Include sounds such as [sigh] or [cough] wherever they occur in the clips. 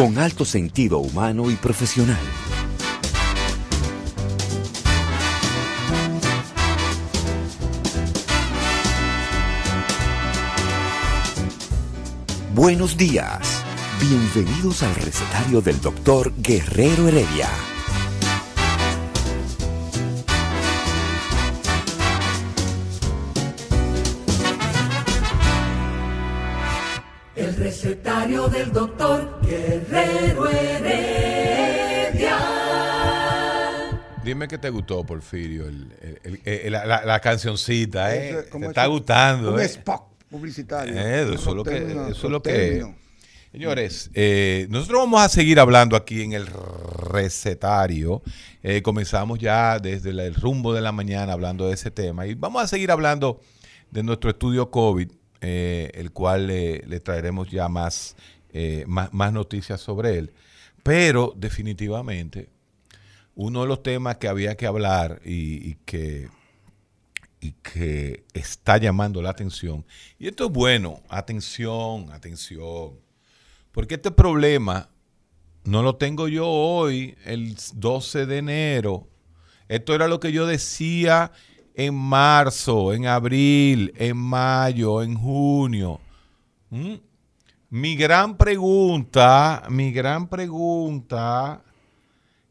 Con alto sentido humano y profesional. Buenos días. Bienvenidos al recetario del doctor Guerrero Heredia. El recetario del doctor que te gustó, Porfirio, el- el- el- la, la- cancioncita, ¿eh? Te está gustando, Un ¿eh? spot publicitario. Eh, eso lo que, eso es lo que. Señores, eh, nosotros vamos a seguir hablando aquí en el recetario. Eh, comenzamos ya desde el rumbo de la mañana hablando de ese tema y vamos a seguir hablando de nuestro estudio COVID, eh, el cual le- traeremos ya más, eh, más, más noticias sobre él. Pero definitivamente, uno de los temas que había que hablar y, que está llamando la atención. Y esto es bueno, atención, atención. Porque este problema no lo tengo yo hoy, el 12 de enero. Esto era lo que yo decía en marzo, en abril, en mayo, en junio. Mi gran pregunta, mi gran pregunta,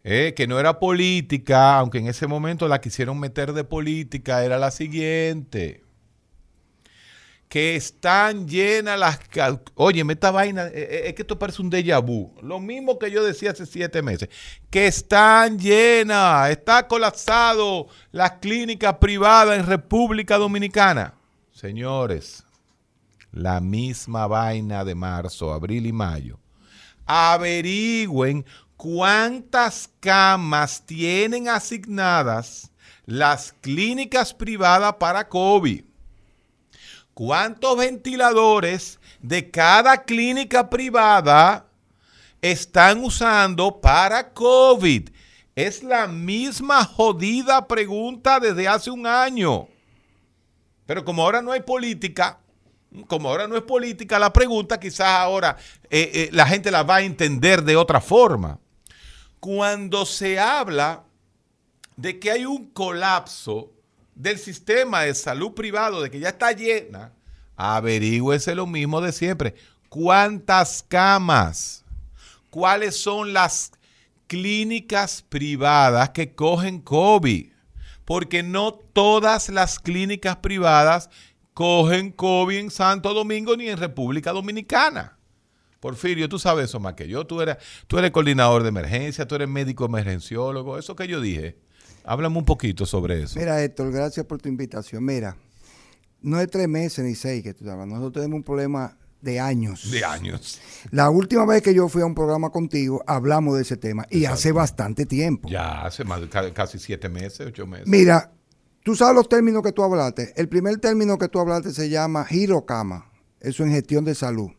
eh, que no era política, aunque en ese momento la quisieron meter de política, era la siguiente. Que están llenas las... Óyeme, esta vaina, eh, eh, es que esto parece un déjà vu. Lo mismo que yo decía hace siete meses. Que están llenas, está colapsado las clínicas privadas en República Dominicana. Señores, la misma vaina de marzo, abril y mayo. Averigüen cuántas camas tienen asignadas las clínicas privadas para COVID. ¿Cuántos ventiladores de cada clínica privada están usando para COVID? Es la misma jodida pregunta desde hace un año. Pero como ahora no hay política, como ahora no es política la pregunta, quizás ahora eh, eh, la gente la va a entender de otra forma. Cuando se habla de que hay un colapso del sistema de salud privado, de que ya está llena, averígüese lo mismo de siempre. ¿Cuántas camas? ¿Cuáles son las clínicas privadas que cogen COVID? Porque no todas las clínicas privadas cogen COVID en Santo Domingo ni en República Dominicana. Porfirio, tú sabes eso más que yo. Tú eres, tú eres coordinador de emergencia, tú eres médico emergenciólogo. Eso que yo dije. Háblame un poquito sobre eso. Mira, Héctor, gracias por tu invitación. Mira, no es tres meses ni seis que tú hablas. Nosotros tenemos un problema de años. De años. La última vez que yo fui a un programa contigo, hablamos de ese tema. Y hace bastante tiempo. Ya hace más, casi siete meses, ocho meses. Mira, tú sabes los términos que tú hablaste. El primer término que tú hablaste se llama girocama. Eso en gestión de salud.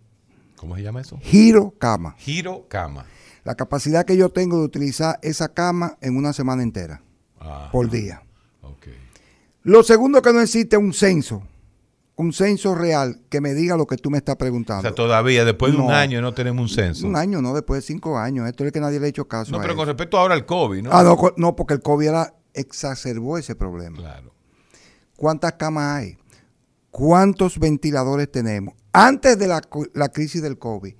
¿Cómo se llama eso? Girocama. Giro cama. La capacidad que yo tengo de utilizar esa cama en una semana entera, Ah, por día. Lo segundo que no existe es un censo. Un censo real que me diga lo que tú me estás O preguntando. sea, todavía después de un año no tenemos un censo. Un año, no, después de cinco años. Esto es que nadie le ha hecho caso No, a pero eso. con respecto ahora al COVID, ¿no? Ah, no, no, porque el COVID era, exacerbó ese problema. Claro. ¿Cuántas camas hay? ¿Cuántos ventiladores tenemos? Antes de la, la crisis del COVID,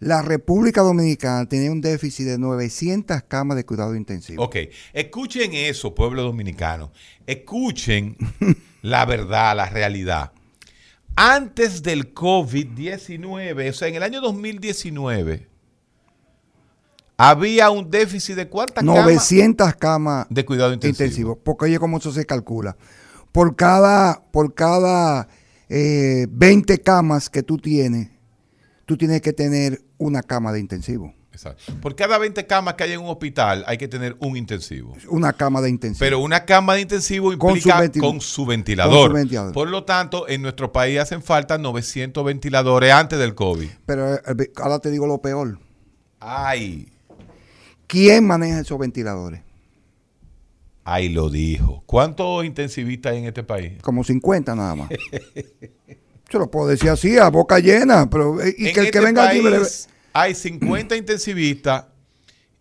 la República Dominicana tenía un déficit de 900 camas de cuidado intensivo. Ok, escuchen eso, pueblo dominicano. Escuchen [laughs] la verdad, la realidad. Antes del COVID-19, o sea, en el año 2019, había un déficit de cuántas camas 900 camas de cuidado intensivo. intensivo. Porque oye cómo eso se calcula. Por cada, por cada eh, 20 camas que tú tienes, tú tienes que tener una cama de intensivo. Exacto. Por cada 20 camas que hay en un hospital hay que tener un intensivo. Una cama de intensivo. Pero una cama de intensivo Con implica su ventil- con su ventilador. con su ventilador. Por lo tanto, en nuestro país hacen falta 900 ventiladores antes del COVID. Pero eh, ahora te digo lo peor. Ay, ¿Quién maneja esos ventiladores? Ay lo dijo. ¿Cuántos intensivistas hay en este país? Como 50 nada más. [laughs] Se lo puedo decir así, a boca llena. Pero, en que este aquí país hay 50 intensivistas.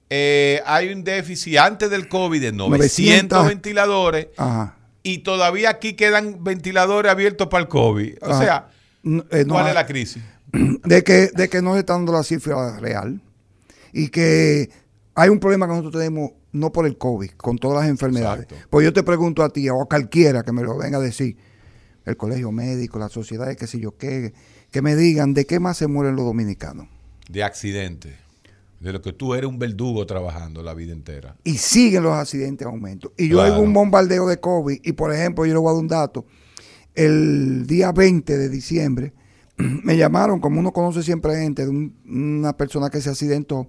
eh, hay un déficit antes del COVID de 900 900. ventiladores. Ajá. Y todavía aquí quedan ventiladores abiertos para el COVID. O Ajá. sea, eh, no ¿cuál es la crisis? [clears throat] de que, de que no se está dando la cifra real y que hay un problema que nosotros tenemos no por el COVID, con todas las enfermedades. Exacto. Pues yo te pregunto a ti o a cualquiera que me lo venga a decir, el colegio médico, las sociedades, qué sé yo qué, que me digan de qué más se mueren los dominicanos. De accidente. De lo que tú eres un verdugo trabajando la vida entera. Y siguen los accidentes en aumento. Y yo Claro. hago un bombardeo de COVID y, por ejemplo, yo le voy a dar un dato. El día 20 de diciembre [clears throat] me llamaron, como uno conoce siempre gente, de un- una persona que se accidentó.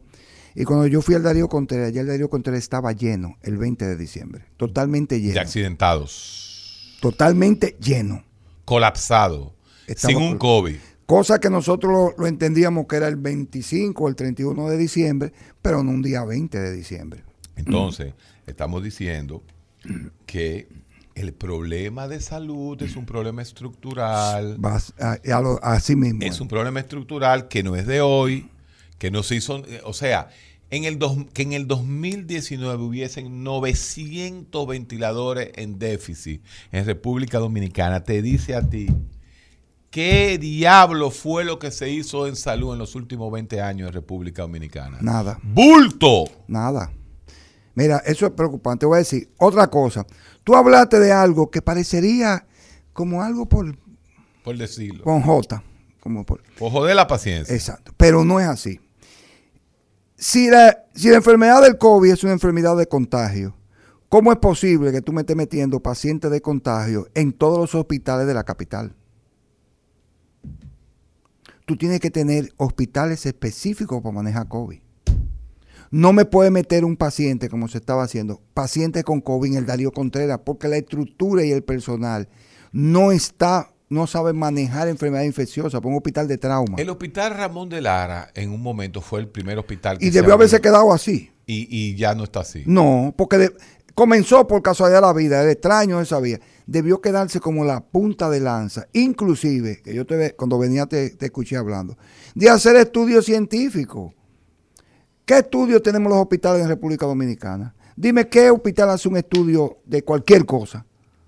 Y cuando yo fui al Darío Contreras, ya el Darío Contreras estaba lleno el 20 de diciembre. Totalmente De lleno. accidentados. Totalmente lleno. Colapsado. Sin un COVID. Cosa que nosotros lo, lo entendíamos que era el 25 o el 31 de diciembre, pero no un día 20 de diciembre. Entonces, estamos diciendo que el problema de salud es un problema estructural. Vas a- a lo- así mismo. Es un problema estructural que no es de hoy, que no se hizo, eh, o sea, en el dos- que en el 2019 hubiesen 900 ventiladores en déficit en República Dominicana, te dice a ti, ¿qué diablo fue lo que se hizo en salud en los últimos 20 años en República Dominicana? Nada. ¡Bulto! Nada. Mira, eso es preocupante. Voy a decir otra cosa. Tú hablaste de algo que parecería como algo por Por decirlo. con J, como por Por joder la paciencia. exacto, pero no es así. Si la, si la enfermedad del COVID es una enfermedad de contagio, ¿cómo es posible que tú me estés metiendo pacientes de contagio en todos los hospitales de la capital? Tú tienes que tener hospitales específicos para manejar COVID. No me puede meter un paciente, como se estaba haciendo, paciente con COVID en el Darío Contreras, porque la estructura y el personal no está, no saben manejar enfermedad infecciosa por un hospital de trauma. El hospital Ramón de Lara en un momento fue el primer hospital que Y se debió abrió. haberse quedado así. y, y ya no está así. No, porque de- comenzó por casualidad de la vida, el extraño esa sabía. Debió quedarse como la punta de lanza, inclusive, que yo te cuando venía te, te escuché hablando, de hacer estudios científicos. ¿Qué estudios tenemos los hospitales en República Dominicana? Dime qué hospital hace un estudio de cualquier cosa.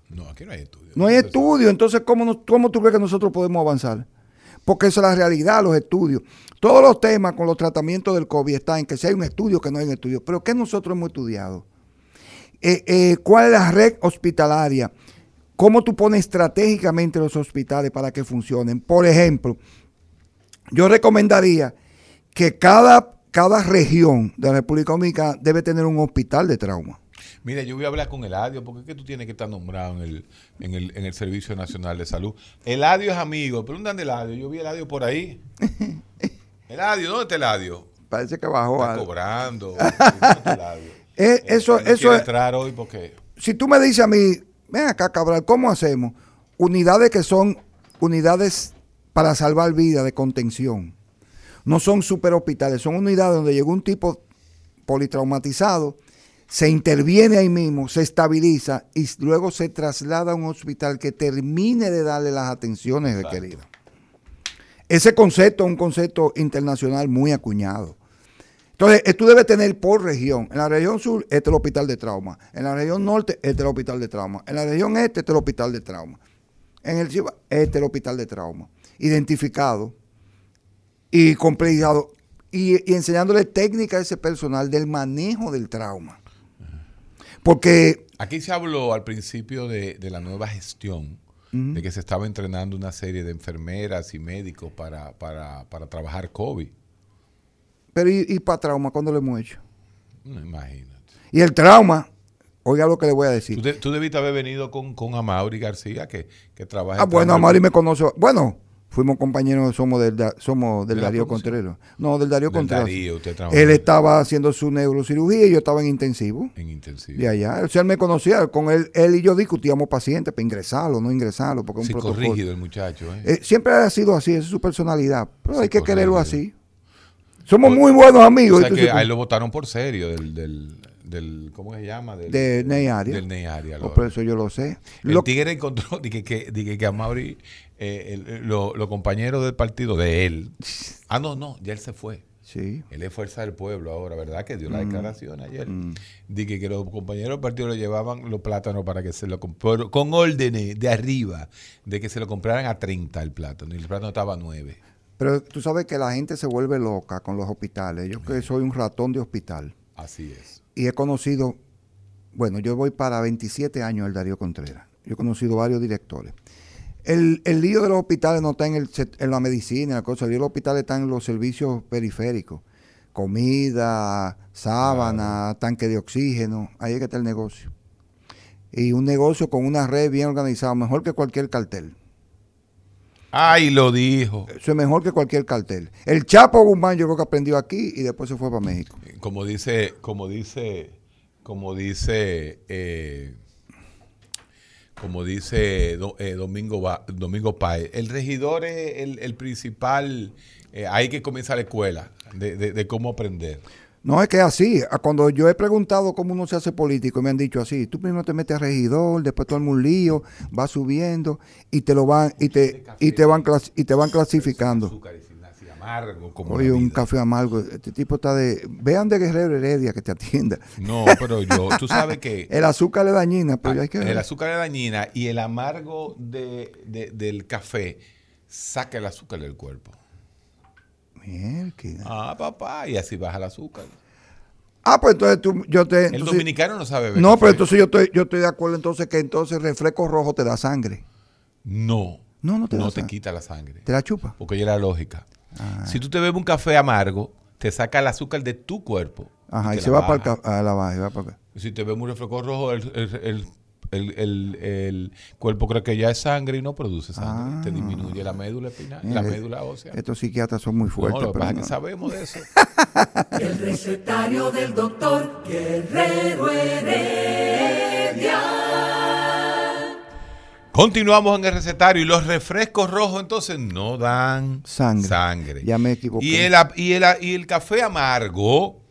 No, aquí no hay estudio. No hay estudio, entonces ¿cómo, nos- ¿cómo tú crees que nosotros podemos avanzar? Porque esa es la realidad, los estudios. Todos los temas con los tratamientos del COVID están en que si hay un estudio, que no hay un estudio. Pero ¿qué nosotros hemos estudiado? Eh, eh, ¿Cuál es la red hospitalaria? ¿Cómo tú pones estratégicamente los hospitales para que funcionen? Por ejemplo, yo recomendaría que cada, cada región de la República Dominicana debe tener un hospital de trauma. Mira, yo voy a hablar con Eladio, porque es que tú tienes que estar nombrado en el, en el, en el Servicio Nacional de Salud. Eladio es amigo, pero ¿dónde anda Eladio? Yo vi a Eladio por ahí. [laughs] Eladio, ¿dónde está Eladio? Parece que bajó Está algo. cobrando. [laughs] Eh, eso, eso es, entrar hoy porque... si tú me dices a mí, ven acá, Cabral, ¿cómo hacemos? Unidades que son unidades para salvar vidas de contención. No son super hospitales, son unidades donde llegó un tipo politraumatizado, se interviene ahí mismo, se estabiliza y luego se traslada a un hospital que termine de darle las atenciones Exacto. requeridas. Ese concepto es un concepto internacional muy acuñado. Entonces, eh, tú debes tener por región. En la región sur, este es el hospital de trauma. En la región norte, este es el hospital de trauma. En la región este, este es el hospital de trauma. En el Chiva, este es el hospital de trauma. Identificado y complejizado. Y, y enseñándole técnica a ese personal del manejo del trauma. Porque Aquí se habló al principio de, de la nueva gestión, de que se estaba entrenando una serie de enfermeras y médicos para, para, para trabajar COVID. Pero ¿y, y para trauma cuándo lo hemos hecho? No, imagínate. Y el trauma, oiga lo que le voy a decir. Tú, de- tú debiste haber venido con, con Amaury García, que, que trabaja... Ah, en bueno. Amari me conoce. Bueno, Fuimos compañeros, somos del, somos del ¿De la Darío? Contreras. No, del Darío Del Contreras. Darío, usted trabajó Él estaba haciendo su neurocirugía y yo estaba en intensivo. en intensivo. De allá. O sea, él me conocía. Con él, él y yo discutíamos pacientes para ingresarlo, no ingresarlo, porque un. Psicorrígido el muchacho, ¿eh? Eh, siempre ha sido así, esa es su personalidad. Pero hay que quererlo así. Somos muy buenos o amigos. sea y tú que a él lo votaron por serio del, del, del ¿cómo se llama? Del, De Ney Arias. Del Ney Arias, Oh, lo- por eso yo lo sé. El Lo- Tigre encontró dije que, dije que a Mauri, eh, el- lo- los compañeros del partido de él. Ah, no, no, ya él se fue. sí. Él es fuerza del pueblo ahora, ¿verdad? Que dio la Mm. declaración ayer. Dije que los compañeros del partido le llevaban los plátanos para que se lo compraran, con órdenes de arriba, de que se lo compraran a 30 el plátano, y el plátano estaba a 9. Pero tú sabes que la gente se vuelve loca con los hospitales. Yo que soy un ratón de hospital. Así es. Y he conocido, bueno, yo voy para 27 años el Darío Contreras. Yo he conocido varios directores. El, el lío de los hospitales no está en, el, en la medicina, la cosa. El lío de los hospitales está en los servicios periféricos. Comida, sábana, tanque de oxígeno. Ahí es que está el negocio. Y un negocio con una red bien organizada, mejor que cualquier cartel. Ay, lo dijo. Eso es mejor que cualquier cartel. El Chapo Guzmán yo creo que aprendió aquí y después se fue para México. Como dice, como dice, como dice, eh, como dice eh, Domingo, Ba- Domingo Páez, el regidor es el, el principal, eh, ahí que comienza la escuela, de, de- de cómo aprender. No, es que es así. A Cuando yo he preguntado cómo uno se hace político, me han dicho así, tú primero te metes a regidor, después todo un lío, va subiendo y te lo van y te y te van clas- y te van clasificando. Amargo como Oye, un café amargo, este tipo está de vean de Guerrero Heredia que te atienda. No, pero yo, tú sabes que [laughs] El azúcar es dañina, pero hay que el ver. azúcar es dañina y el amargo de, de- del café saca el azúcar del cuerpo. Mierda. Ah, papá, y así baja el azúcar. Ah, pues entonces tú, yo te El dominicano no sabe beber No, pero entonces yo estoy yo estoy de acuerdo entonces que entonces refresco rojo te da sangre. No. No, no te da te sangre. quita la sangre. Te la chupa. Porque ya la lógica. Ah. Si tú te bebes un café amargo, te saca el azúcar de tu cuerpo. Ajá, y se va para el a la baja, y va para acá. Si te bebes un refresco rojo, el, el- el- el- el- el cuerpo cree que ya es sangre y no produce sangre. Ah. Te disminuye la médula espinal, Mira, la médula ósea. Estos psiquiatras son muy No, fuertes. lo que pero pasa es no. que sabemos de eso. [laughs] El recetario del doctor Guerrero Heredia. Continuamos en el recetario y los refrescos rojos entonces no dan Sangre. sangre. Ya me equivoqué. Y el, a- y, el, a- y el café amargo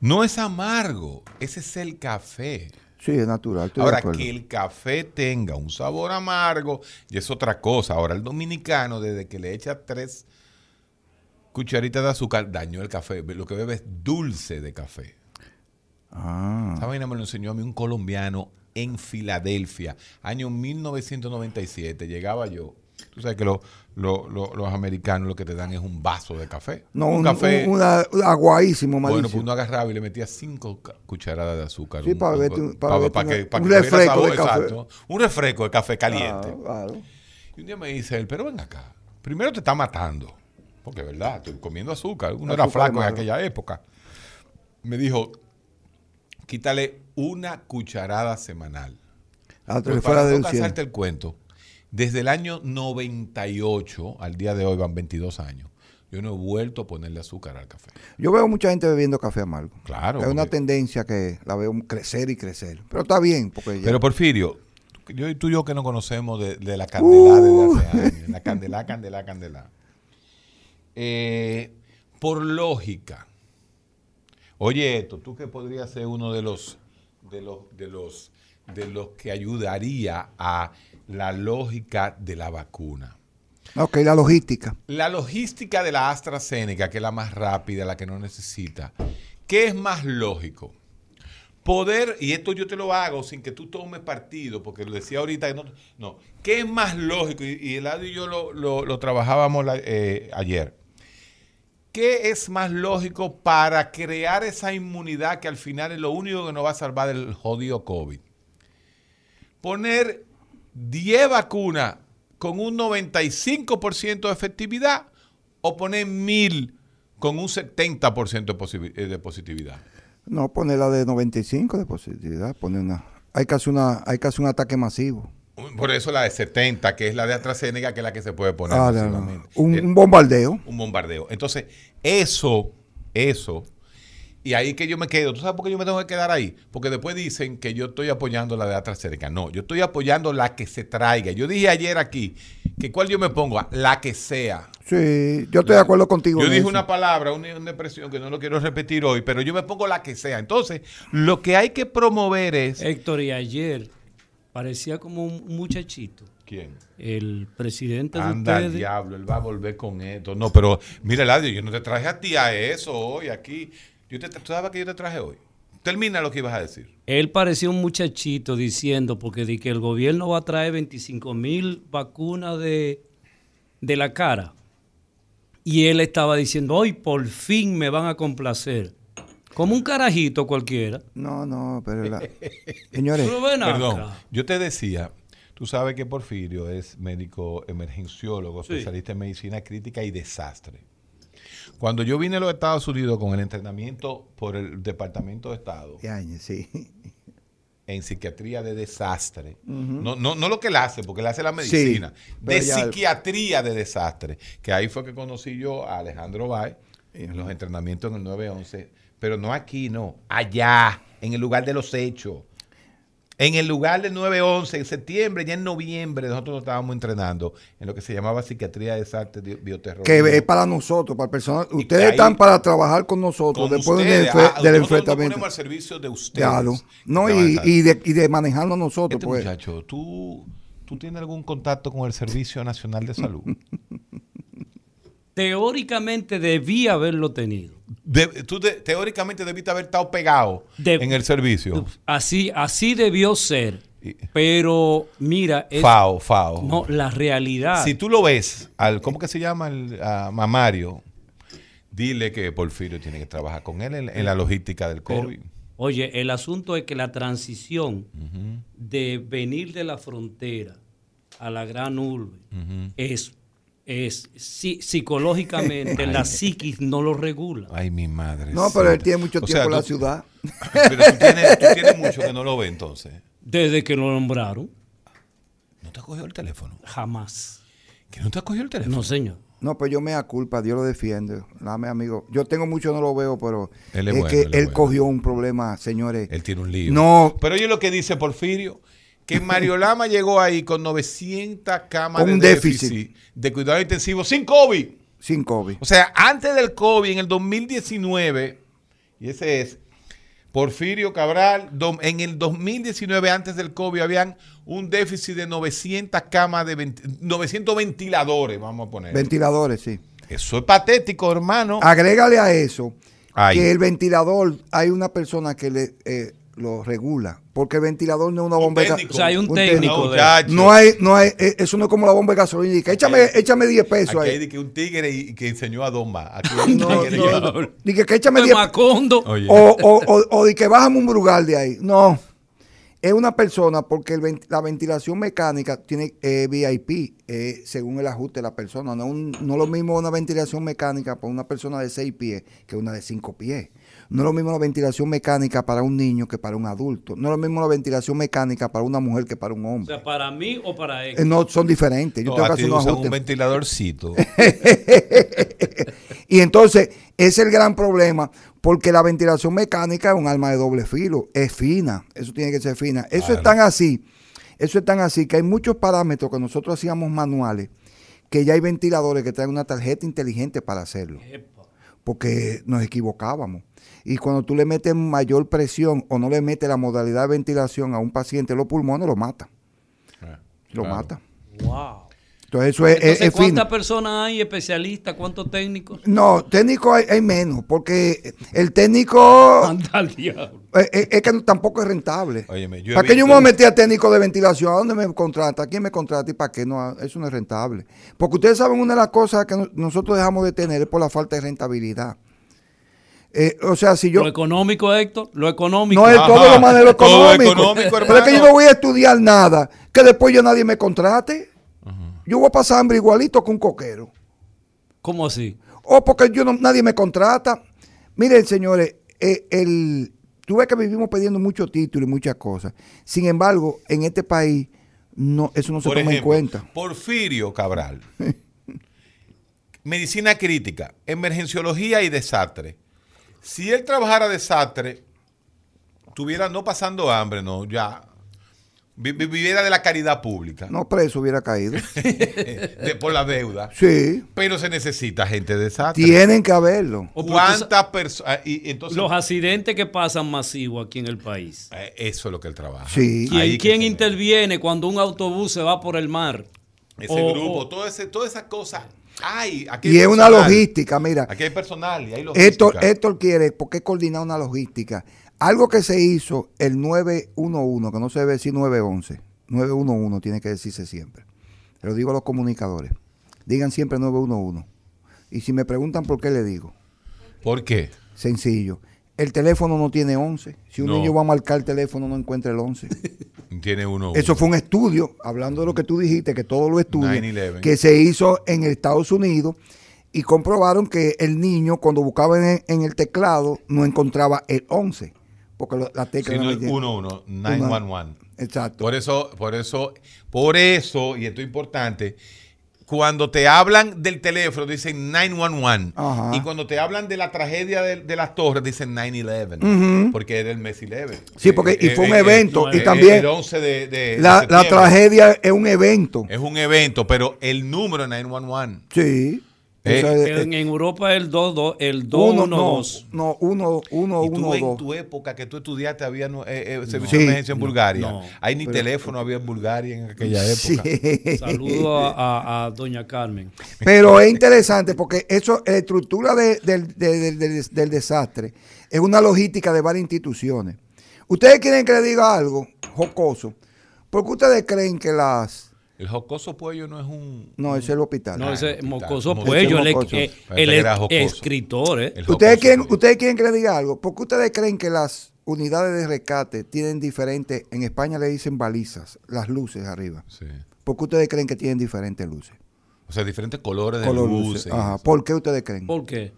no es amargo, ese es el café. Sí, es natural. Ahora, que el café tenga un sabor amargo, y es otra cosa. Ahora, el dominicano, desde que le echa tres cucharitas de azúcar, dañó el café. Lo que bebe es dulce de café. Ah, Esa vaina me lo enseñó a mí un colombiano en Filadelfia, año 1997. Llegaba yo. Tú sabes que lo- lo- lo- los americanos lo que te dan es un vaso de café. no, un, un, café. un- aguadísimo, bueno, malísimo. pues uno agarraba y le metía cinco cucharadas de azúcar. Sí, para un- para que, para un que refresco de café. exacto. Un refresco de café caliente. Claro. Y un día me dice él, pero ven acá, primero te está matando, porque es verdad, estoy comiendo azúcar, uno era Azúcar flaco en aquella época. Me dijo, quítale una cucharada semanal. Ah, te fuera para de no cansarte el cuento, desde el año 98 al día de hoy van 22 años, yo no he vuelto a ponerle azúcar al café. Yo veo mucha gente bebiendo café amargo. Claro. Es una porque- tendencia que la veo crecer y crecer. Pero está bien, porque ya- Pero Porfirio, yo y tú y yo que nos conocemos de, de la candela Uh. desde hace años, la candela, candela, candela. Eh, por lógica, oye esto, tú que podrías ser uno de los, de los, de los, de los que ayudaría a la lógica de la vacuna. Ok, la logística. La logística de la AstraZeneca, que es la más rápida, la que no necesita, ¿qué es más lógico? Poder, y esto yo te lo hago sin que tú tomes partido, porque lo decía ahorita, que no, no, ¿qué es más lógico? Y, y Eladio y yo lo, lo- lo trabajábamos la- eh, ayer. ¿Qué es más lógico para crear esa inmunidad que al final es lo único que nos va a salvar del jodido COVID? Poner 10 vacunas con un 95% de efectividad o poner 1000 con un 70% de, posi- eh, de positividad. No, poner la de 95 de positividad. Poner una, hay, hacer una, hay hacer un ataque masivo. Por eso la de 70, que es la de AstraZeneca, que es la que se puede poner. Ah, no, no. Un, Eh, un bombardeo. un bombardeo. Entonces, eso, eso, y ahí que yo me quedo. ¿Tú sabes por qué yo me tengo que quedar ahí? Porque después dicen que yo estoy apoyando la de AstraZeneca. No, yo estoy apoyando la que se traiga. Yo dije ayer aquí que cuál yo me pongo, la que sea. Sí, yo estoy de acuerdo contigo. Yo dije eso. una palabra, una, una expresión que no lo quiero repetir hoy, pero yo me pongo la que sea. Entonces, lo que hay que promover es... Héctor, y ayer parecía como un muchachito. ¿Quién? El presidente de Anda al ustedes. diablo, él va a volver con esto. No, pero mira, Eladio, yo no te traje a ti a eso hoy aquí. Yo te, ¿Tú sabes que yo te traje hoy? Termina lo que ibas a decir. Él parecía un muchachito diciendo, porque di que el gobierno va a traer 25 mil vacunas de, de la cara. Y él estaba diciendo, hoy por fin me van a complacer. Como un carajito cualquiera. No, no, pero la... [laughs] señores, Pero ven Perdón, yo te decía, tú sabes que Porfirio es médico emergenciólogo, Sí. especialista en medicina crítica y desastre. Cuando yo vine a los Estados Unidos con el entrenamiento por el Departamento de Estado Yañez, sí. en psiquiatría de desastre, no, no, no lo que él hace, porque él hace la medicina, de ya- psiquiatría de desastre, que ahí fue que conocí yo a Alejandro Bay en los entrenamientos en el 911, pero no aquí, no, allá, en el lugar de los hechos. En el lugar del 911, en septiembre, ya en noviembre, nosotros nos estábamos entrenando en lo que se llamaba psiquiatría de desastre, de bioterrorismo. Que es para nosotros, para el personal. Ustedes están para trabajar con nosotros Con después ustedes, del, ah, enfe- del nosotros nos enfrentamiento. ponemos al servicio de ustedes. Claro. No, y, de, y de manejarlo nosotros, Este pues. muchacho, ¿tú, ¿tú tienes algún contacto con el Servicio Nacional de Salud? [laughs] Teóricamente debía haberlo tenido. De- tú teóricamente debiste haber estado pegado De- en el servicio. Así, así debió ser. Pero mira, es, FAO, FAO. no, la realidad. Si tú lo ves, al, ¿cómo que se llama? El, a Mamario, dile que Porfirio tiene que trabajar con él en, en la logística del Pero, COVID. oye, el asunto es que la transición de venir de la frontera a la gran urbe es, es sí, psicológicamente la psiquis no lo regula. Ay, mi madre. No, pero él tiene mucho O tiempo en la ciudad. Pero tú tienes, tú tienes mucho que no lo ve entonces. Desde que lo nombraron, ¿No te ha cogido el teléfono? jamás. ¿Que no te ha cogido el teléfono? No, señor. No, pues yo me da culpa, Dios lo defiende. Dame, amigo. Yo tengo mucho, no lo veo, pero Él es, es bueno, que él él, es bueno. cogió un problema, señores. Él tiene un lío. No. Pero oye lo que dice Porfirio, que Mario [laughs] Lama llegó ahí con 900 camas Con de un déficit, déficit. de cuidado intensivo sin COVID. Sin COVID. O sea, antes del COVID, en el 2019, y ese es Porfirio Cabral, en el 2019, antes del COVID, habían un déficit de 900 camas de 20 900 ventiladores, vamos a poner. Ventiladores, sí. Eso es patético, hermano. Agrégale a eso Ay. que el ventilador, hay una persona que le eh, lo regula. Porque el ventilador no es una bomba de ga- técnico. O sea, hay un, Un técnico. No, de- muchacho. No hay, no hay, eh, eso no es como la bomba de gasolina. y que échame, échame 10 pesos Aquí hay ahí. de que un tigre y- que enseñó a Doma. Aquí [laughs] hay un No, tigre no, que- échame Pues 10 Macondo. Oye. o, o, o, o de que bájame un brugal de ahí. No. Es una persona porque el la ventilación mecánica tiene eh, VIP eh, según el ajuste de la persona. No, un- no lo mismo una ventilación mecánica para una persona de 6 pies que una de 5 pies. No es lo mismo la ventilación mecánica para un niño que para un adulto. No es lo mismo la ventilación mecánica para una mujer que para un O hombre. sea, para mí o para él. Eh, no, son diferentes. Yo No, tengo que a hacer usan un ventiladorcito. [laughs] Y entonces, ese es el gran problema, porque la ventilación mecánica es un arma de doble filo, es fina, eso tiene que ser fina. Eso es Claro. tan así, eso es tan así, que hay muchos parámetros que nosotros hacíamos manuales, que ya hay ventiladores que traen una tarjeta inteligente para hacerlo, Epa. porque nos equivocábamos. Y cuando tú le metes mayor presión o no le metes la modalidad de ventilación a un paciente, los pulmones lo mata, lo Claro. mata. Wow. Entonces eso es, es- fino. ¿cuántas personas hay especialistas? ¿Cuántos técnicos? No, técnico hay, hay menos, porque el técnico Anda al diablo. eh, eh, es, que tampoco es rentable. Óyeme, yo ¿Para qué yo me voy a meter a técnico de ventilación? ¿A dónde me contrata? ¿A quién me contrata y para qué? No, eso no es rentable. Porque ustedes saben, una de las cosas que no- nosotros dejamos de tener es por la falta de rentabilidad. Eh, o sea, si yo... Lo económico, Héctor, lo económico. No es Ajá. todo lo más de lo Todo económico. económico, Pero es que yo no voy a estudiar nada, que después yo nadie me contrate. Yo voy a pasar hambre igualito que un coquero. ¿Cómo así? O porque yo no, nadie me contrata. Miren, señores, eh, el, tú ves que vivimos pidiendo muchos títulos y muchas cosas. Sin embargo, en este país No, eso no se Por toma en cuenta. Porfirio Cabral. [laughs] Medicina crítica, emergenciología y desastre. Si él trabajara desastre, tuviera no pasando hambre, no, ya. vi- vi- Viviera de la caridad pública. No preso hubiera caído. [laughs] de- por la deuda. Sí, Pero se necesita gente de desastre. tienen que haberlo. ¿Cuántas personas? Entonces. Los accidentes que pasan masivos aquí en el país. Eh, Eso es lo que él trabaja. Sí. ¿Quién, quién interviene cuando un autobús se va por el mar? Ese O- grupo, o- todo ese, todas esas cosas. Hay. Aquí Y es una logística, mira. Aquí hay personal y hay logística. Héctor, Héctor quiere, porque coordinar una logística. Algo que se hizo el 911, que no se debe decir 911. 911 tiene que decirse siempre. Lo digo a los comunicadores. Digan siempre 911. Y si me preguntan por qué le digo, ¿Por qué? sencillo. El teléfono no tiene 11. Si un No. niño va a marcar el teléfono, no encuentra el 11. [laughs] Tiene uno. Eso uno. fue un estudio, hablando de lo que tú dijiste, que todos los estudios 9/11. que se hizo en Estados Unidos y comprobaron que el niño cuando buscaba en, en el teclado no encontraba el 11, porque lo- la tecla Sino no el le- 11, 911. Exacto. Por eso, por eso, por eso, y esto es importante, cuando te hablan del teléfono dicen 911 Ajá. y cuando te hablan de la tragedia de, de las torres dicen 911 Ujú. porque era el mes 11. Sí, porque- y fue un evento, y también el 11 de, de- de la, la septiembre. tragedia es un evento. es un evento, pero el número es 911. Sí. Eh, Eso es- En, en Europa el 2 el uno, no, 212. no, uno, uno, Y tú uno, en tu época que tú estudiaste había eh, eh, servicio de emergencia en No, Bulgaria. no. Hay ni teléfono había en Bulgaria en aquella época. Sí. [laughs] Saludo a, a- a doña Carmen. Pero es interesante porque eso, la estructura de- del, de- del- del- del desastre es una logística de varias instituciones. Ustedes quieren que le diga algo jocoso. ¿Por qué ustedes creen que las... El jocoso pollo no es un. No, ese es el hospital. No, ese mocoso. Puello, el, Mocoso. eh, el que era jocoso. escritor, ¿eh? El ¿Ustedes quieren. ¿Ustedes quieren que le diga algo? ¿Por qué ustedes creen que las unidades de rescate tienen diferentes... En España le dicen balizas, las luces arriba. Sí. ¿Por qué ustedes creen que tienen diferentes luces? O sea, diferentes colores de Color luces. luces. Ajá. ¿Por qué ustedes creen? ¿Por qué?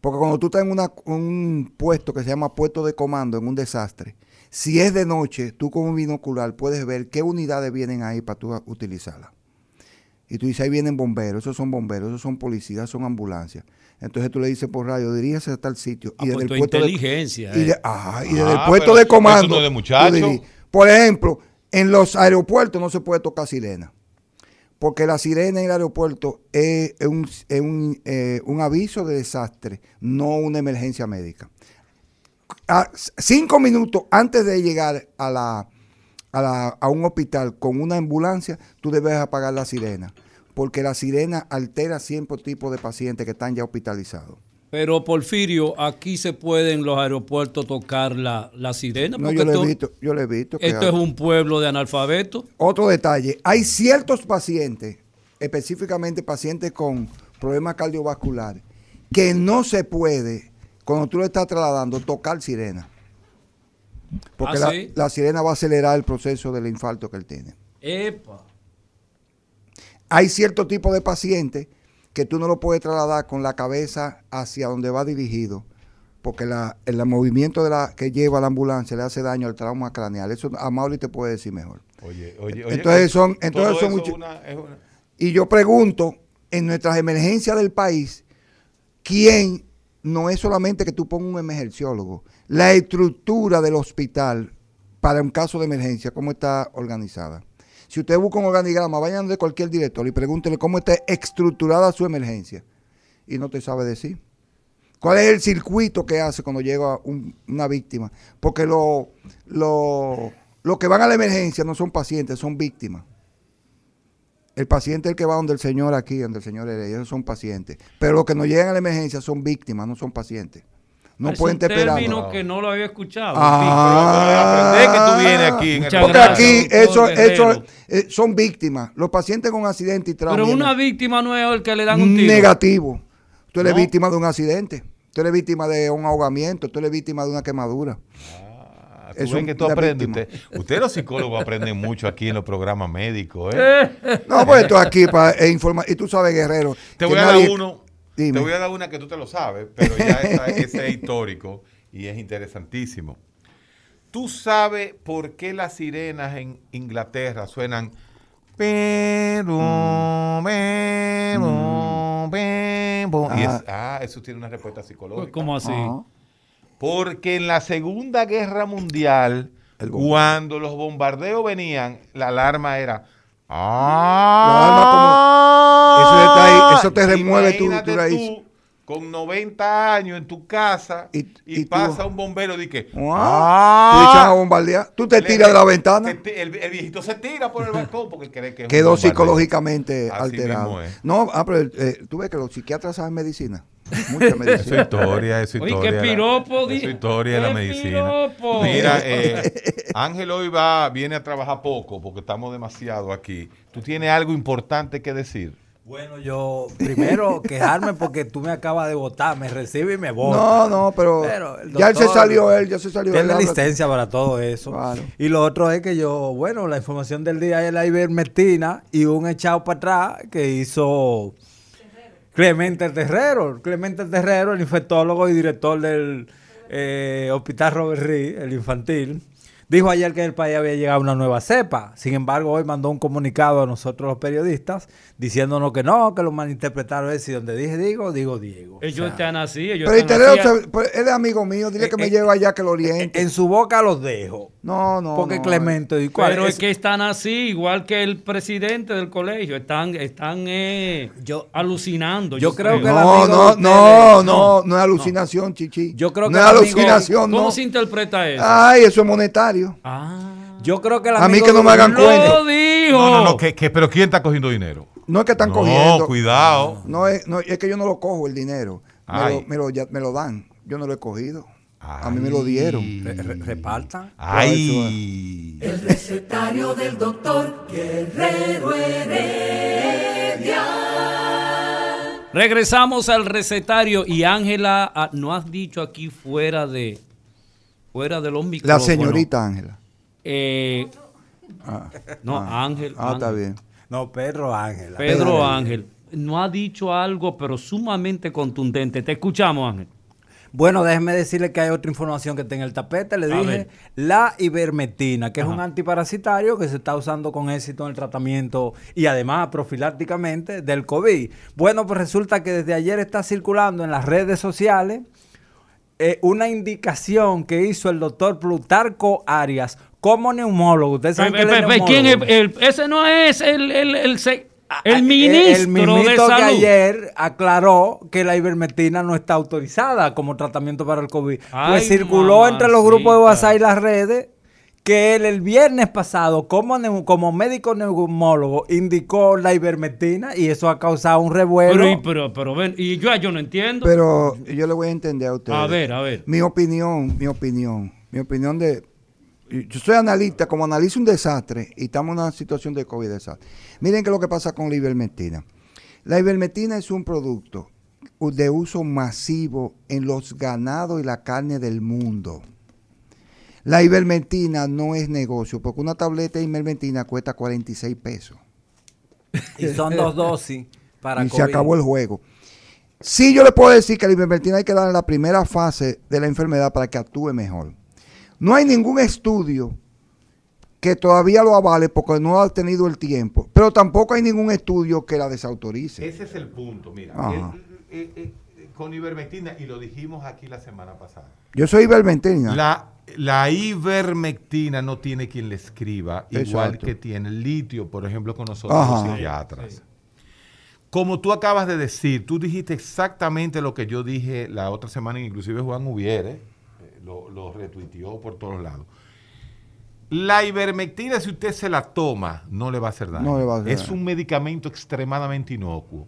Porque cuando tú estás en una- un puesto que se llama puesto de comando en un desastre, si es de noche, tú con un binocular puedes ver qué unidades vienen ahí para tú utilizarlas. Y tú dices, ahí vienen bomberos, esos son bomberos, esos son policías, son ambulancias. Entonces tú le dices por radio, diríjese a tal sitio. Ah, y pues desde el puesto de, inteligencia, y de- eh. ajá, y desde Ah, el puesto de comando. no de por ejemplo, en los aeropuertos no se puede tocar sirena. Porque la sirena en el aeropuerto es, es un, es un, eh, un aviso de desastre, no una emergencia médica. A cinco minutos antes de llegar a, la, a, la- a un hospital con una ambulancia, tú debes apagar la sirena. Porque la sirena altera siempre tipo de pacientes que están ya hospitalizados. Pero Porfirio, aquí se puede en los aeropuertos tocar la, la sirena. No, yo lo he visto, yo lo he visto. que esto es un pueblo de analfabetos. Otro detalle, hay ciertos pacientes, específicamente pacientes con problemas cardiovasculares, que no se puede, cuando tú le estás trasladando, tocar sirena. Porque ¿Ah, la, sí? la sirena va a acelerar el proceso del infarto que él tiene. Epa. Hay cierto tipo de pacientes que tú no lo puedes trasladar con la cabeza hacia donde va dirigido, porque la, el movimiento de la, que lleva la ambulancia le hace daño al trauma craneal. Eso a Mauri te puede decir mejor. Oye, oye, oye. Entonces son- entonces son mucho- una- una- Y yo pregunto, en nuestras emergencias del país, ¿quién no es solamente que tú pongas un emergenciólogo? La estructura del hospital para un caso de emergencia, ¿cómo está organizada? Si usted busca un organigrama, vayan de cualquier director y pregúntele cómo está estructurada su emergencia. Y no te sabe decir. ¿Cuál es el circuito que hace cuando llega un- una víctima? Porque los lo, lo que van a la emergencia no son pacientes, son víctimas. El paciente es el que va donde el señor aquí, donde el señor Heredia, esos son pacientes. Pero los que no llegan a la emergencia son víctimas, no son pacientes. No Es pueden un estar esperando. término que no lo había escuchado. Ah, que tú vienes aquí en el Porque aquí eso, eso eh, son víctimas. Los pacientes con accidente y trauma. Pero una víctima no es el que le dan un tiro. negativo. Tú eres No. víctima de un accidente. Tú eres víctima de un ahogamiento. Tú eres víctima de una quemadura. Ah, Es ves un- que tú aprendes. Usted, usted los psicólogos aprenden mucho aquí en los programas médicos. ¿eh? [laughs] No, pues esto aquí para informar. Y tú sabes, Guerrero. Te voy a nadie- dar uno. Dime. Te voy a dar una que tú te lo sabes, pero ya [laughs] ese es histórico y es interesantísimo. ¿Tú sabes por qué las sirenas en Inglaterra suenan Pero, pero, pero. Y es- Ah. eso tiene una respuesta psicológica. ¿Cómo así? Porque en la Segunda Guerra Mundial, cuando los bombardeos venían, la alarma era. alarma como- Eso está ahí, eso te remueve tu- raíz. con 90 años en tu casa y, Y- y tú- pasa un bombero y dice. Ah, Te echan a bombardear. Tú te tiras de la ventana. el, el viejito se tira por el balcón porque cree que es Quedó psicológicamente Así alterado. No, ah, pero eh, tú ves que los psiquiatras saben medicina. Mucha [laughs] Es su medicina. historia, es su Oye, historia. qué la- piropo, es di- su historia de la qué medicina. piropo. Mira, [laughs] eh, Ángel hoy va, viene a trabajar poco porque estamos demasiado aquí. ¿Tú tienes algo importante que decir? Bueno, yo primero [laughs] quejarme porque tú me acabas de votar, me recibe y me vota. No, no, pero, ya él se salió él, ya se salió él. Tiene habla- licencia para todo eso. Claro. Y lo otro es que yo, bueno, la información del día es la ivermectina y un echado para atrás que hizo Clemente Terrero. Clemente Terrero, el infectólogo y director del eh, Hospital Robert Reed, el infantil. Dijo ayer que en el país había llegado una nueva cepa. Sin embargo, hoy mandó un comunicado a nosotros los periodistas diciéndonos que no, que lo malinterpretaron. Es decir, donde dije digo, digo Diego. Ellos O sea, están así, ellos Pero están así. pues, él es amigo mío, dile que Eh, me eh, lleve allá que lo oriente. en su boca los dejo. no, no. Porque no, Clemente, ¿y cuál Pero es es? que están así, igual que el presidente del colegio. Están, están eh, Yo- alucinando. yo creo que No, el amigo no, no, ustedes- no, no es alucinación, chichi. Yo creo que no es el amigo- alucinación, ¿Cómo no. se interpreta eso? Ay, eso es monetario. Ah, Yo creo que el A mí que no me hagan cuenta. lo dijo. No, no, no, que, que- pero ¿quién está cogiendo dinero? No es que están no, cogiendo. cuidado. No es, no, es que yo no lo cojo el dinero. Me lo, me, lo, ya- me lo dan. Yo no lo he cogido. A mí me lo dieron. Re- re- repartan. Ay. El recetario del doctor Guerrero Heredia. Regresamos al recetario y Ángela, ah, no has dicho aquí fuera de fuera de los La señorita Ángela. Eh, Ah, no, ah. Ángel. Ah, está bien. No, Pedro Ángel. Pedro Pedro. Ángel. No ha dicho algo, pero sumamente contundente. Te escuchamos, Ángel. Bueno, déjeme decirle que hay otra información que está en el tapete. Le A dije ver. la ivermectina, que Ajá. es un antiparasitario que se está usando con éxito en el tratamiento y además profilácticamente del COVID. Bueno, pues resulta que desde ayer está circulando en las redes sociales eh, una indicación que hizo el doctor Plutarco Arias como neumólogo. Ustedes saben Pe- pe- pe- ¿quién es el- ese no es el, el, el, se- el Ah, ministro el de salud. que ayer aclaró que la ivermectina no está autorizada como tratamiento para el COVID. Ay, pues circuló entre los grupos de. WhatsApp y las redes que él el viernes pasado como, neu- como médico neumólogo indicó la ivermectina y eso ha causado un revuelo. Pero, pero, pero ven, y yo, yo no entiendo. Pero yo le voy a entender a usted. a ver, a ver. Mi opinión, mi opinión, mi opinión de... Yo soy analista, como analizo un desastre y estamos en una situación de COVID desastre. Miren que lo que pasa con la ivermectina. La ivermectina es un producto de uso masivo en los ganados y la carne del mundo. La ivermectina no es negocio, porque una tableta de ivermectina cuesta 46 pesos. Y son dos dosis para y se acabó el juego. Sí, yo le puedo decir que la ivermectina hay que dar en la primera fase de la enfermedad para que actúe mejor. No hay ningún estudio que todavía lo avale porque no ha tenido el tiempo, pero tampoco hay ningún estudio que la desautorice. Ese es el punto, mira. Ajá. El- eh, eh, eh, con ivermectina, y lo dijimos aquí la semana pasada. Yo soy ivermectina. La, la ivermectina no tiene quien le escriba, igual que tiene el litio, por ejemplo, con nosotros Ajá. los psiquiatras. Como tú acabas de decir, tú dijiste exactamente lo que yo dije la otra semana, inclusive Juan Hubiere eh, lo, lo retuiteó por todos lados. La ivermectina, si usted se la toma, no le va a hacer daño. No le va a hacer es daño. un medicamento extremadamente inocuo.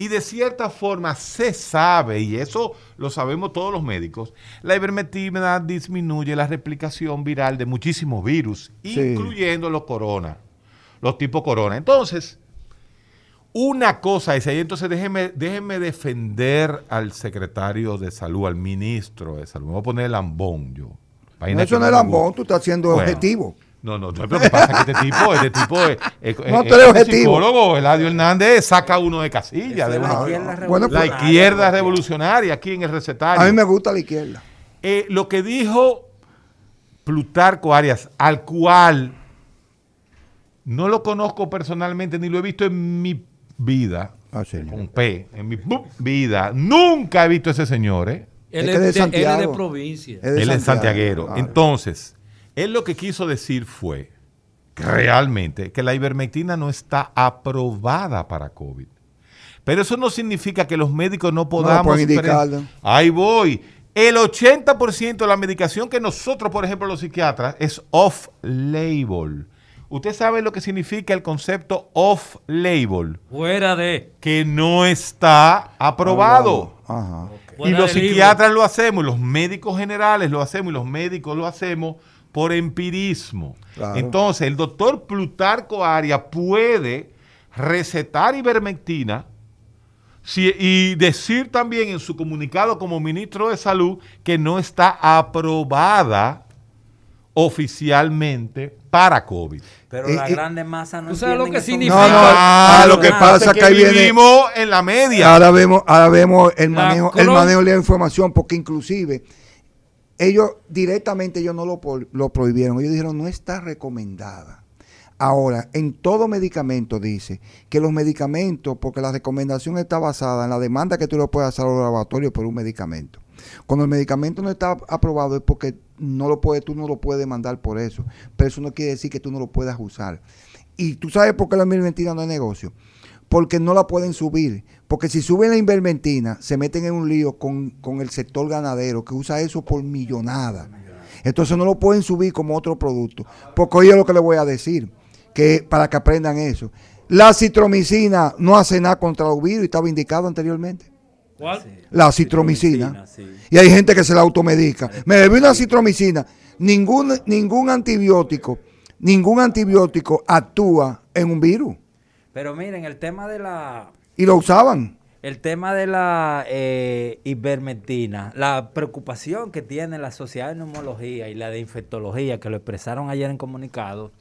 Y de cierta forma se sabe, y eso lo sabemos todos los médicos, la ivermectina disminuye la replicación viral de muchísimos virus, Sí. incluyendo los corona, los tipos corona. Entonces, una cosa es, y entonces déjeme, déjeme defender al secretario de salud, al ministro de salud. Me voy a poner el lambón yo. Vaina eso no es lambón, tú estás siendo Bueno. objetivo. No, no, no, pero lo que pasa es que este tipo, este tipo es, es- No, es- tú eres es objetivo. psicólogo, Eladio Hernández, saca uno de casilla. De es la una- izquierda Bueno, revolucionaria. la izquierda revolucionaria aquí en el recetario. A mí me gusta la izquierda. Eh, lo que dijo Plutarco Arias, al cual No lo conozco personalmente ni lo he visto en mi vida. Ah. Con P, en mi vida. Nunca he visto a ese señor, ¿eh? Él Es es, que de de, él es de Santiago. provincia. Es de Él es Santiago, santiaguero. claro. Entonces, él lo que quiso decir fue que realmente que la ivermectina no está aprobada para COVID. Pero eso no significa que los médicos no podamos... indicarlo. Ahí voy. El 80% de la medicación que nosotros, por ejemplo, los psiquiatras, es off-label. ¿Usted sabe lo que significa el concepto off-label? Fuera de. Que no está aprobado. Ajá. Y los libro. psiquiatras lo hacemos, y los médicos generales lo hacemos y los médicos lo hacemos por empirismo. Claro. Entonces, el doctor Plutarco Aria puede recetar ivermectina si- y decir también en su comunicado como ministro de Salud que no está aprobada oficialmente para COVID. Pero Eh, la eh, grande masa no ¿Tú sabes lo que eso. significa? No, no, Ah, lo que pasa es que ahí viene. vivimos en la media. Ahora vemos, ahora vemos el manejo, el manejo de la información, porque inclusive ellos directamente ellos no lo, pro- lo prohibieron, ellos dijeron no está recomendada. Ahora, en todo medicamento dice que los medicamentos, porque la recomendación está basada en la demanda que tú le puedes hacer a los laboratorios por un medicamento. Cuando el medicamento no está aprobado es porque no lo puedes, tú no lo puedes mandar por eso. Pero eso no quiere decir que tú no lo puedas usar. Y tú sabes por qué la ivermectina no es negocio. Porque no la pueden subir. Porque si suben la invermentina, se meten en un lío con, con el sector ganadero que usa eso por millonada. Entonces no lo pueden subir como otro producto. Porque oye lo que le voy a decir, que para que aprendan eso. La citromicina no hace nada contra los virus y estaba indicado anteriormente. ¿Cuál? La citromicina. Citromicina, sí. Y hay gente que se la automedica. Me bebí una citromicina. Ningún, ningún antibiótico, ningún antibiótico actúa en un virus. Pero miren, el tema de la Y lo usaban. el tema de la eh, ivermectina, la preocupación que tiene la sociedad de neumología y la de infectología, que lo expresaron ayer en comunicado,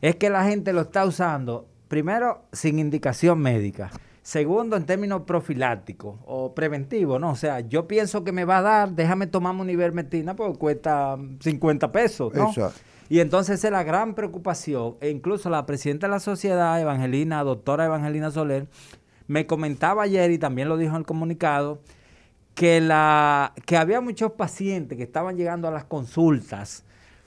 es que la gente lo está usando, primero, sin indicación médica. Segundo, en términos profilácticos o preventivos, ¿no? O sea, yo pienso que me va a dar, déjame tomarme una ivermectina porque cuesta 50 pesos, ¿no? Exacto. Y entonces es la gran preocupación. E incluso la presidenta de la sociedad, Evangelina, doctora Evangelina Soler, me comentaba ayer y también lo dijo en el comunicado, que, la, que había muchos pacientes que estaban llegando a las consultas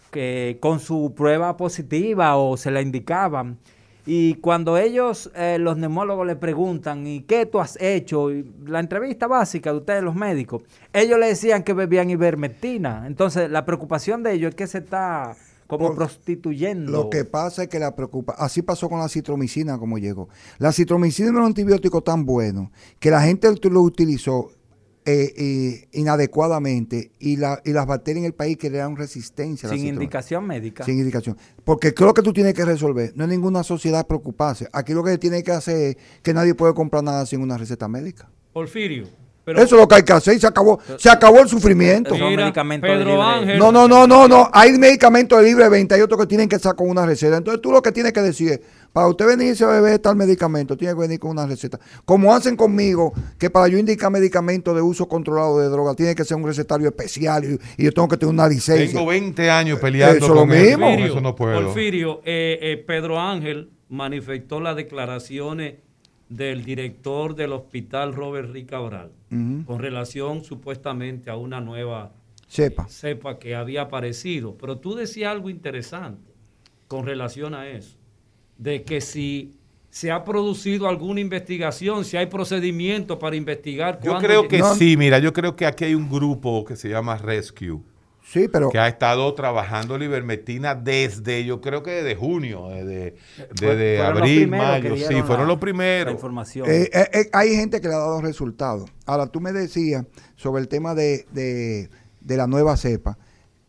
que, con su prueba positiva o se la indicaban. Y cuando ellos, eh, los neumólogos, le preguntan, ¿y qué tú has hecho? La entrevista básica de ustedes, los médicos, ellos le decían que bebían ivermectina. Entonces, la preocupación de ellos es que se está como Por- prostituyendo. Lo que pasa es que la preocupa. Así pasó con la citromicina, como llegó. La citromicina es un antibiótico tan bueno que la gente lo utilizó eh, eh, inadecuadamente y, la, y las bacterias en el país crearon resistencia. a la sin indicación médica. Sin indicación. Porque creo que tú tienes que resolver. No es ninguna sociedad preocuparse. Aquí lo que tiene que hacer es que nadie puede comprar nada sin una receta médica. Porfirio. Pero, Eso es lo que hay que hacer y se acabó, se acabó el sufrimiento. Mira, Pedro libre- Ángel. No, no, no, no, no. Hay medicamentos de libre venta, hay otros que tienen que estar con una receta. Entonces tú lo que tienes que decir es, para usted venirse a beber tal medicamento, tiene que venir con una receta. Como hacen conmigo, que para yo indicar medicamentos de uso controlado de droga, tiene que ser un recetario especial y, y yo tengo que tener una licencia. Tengo 20 años peleando Eso es lo con eso, mismo. con eso no puedo. Porfirio, eh, eh, Pedro Ángel manifestó las declaraciones del director del hospital Robert Rick Cabral Ujú. con relación supuestamente a una nueva Sepa. cepa que había aparecido. Pero tú decías algo interesante con relación a eso, de que si se ha producido alguna investigación, si hay procedimiento para investigar. Yo creo que No. sí, mira, yo creo que aquí hay un grupo que se llama Rescue, Sí, pero que ha estado trabajando la ivermectina desde, yo creo que desde junio, desde, Fue- desde fueron los abril, mayo, sí, fueron los primeros. La información. Eh, eh, eh, hay gente que le ha dado resultados. Ahora, tú me decías sobre el tema de, de- de la nueva cepa.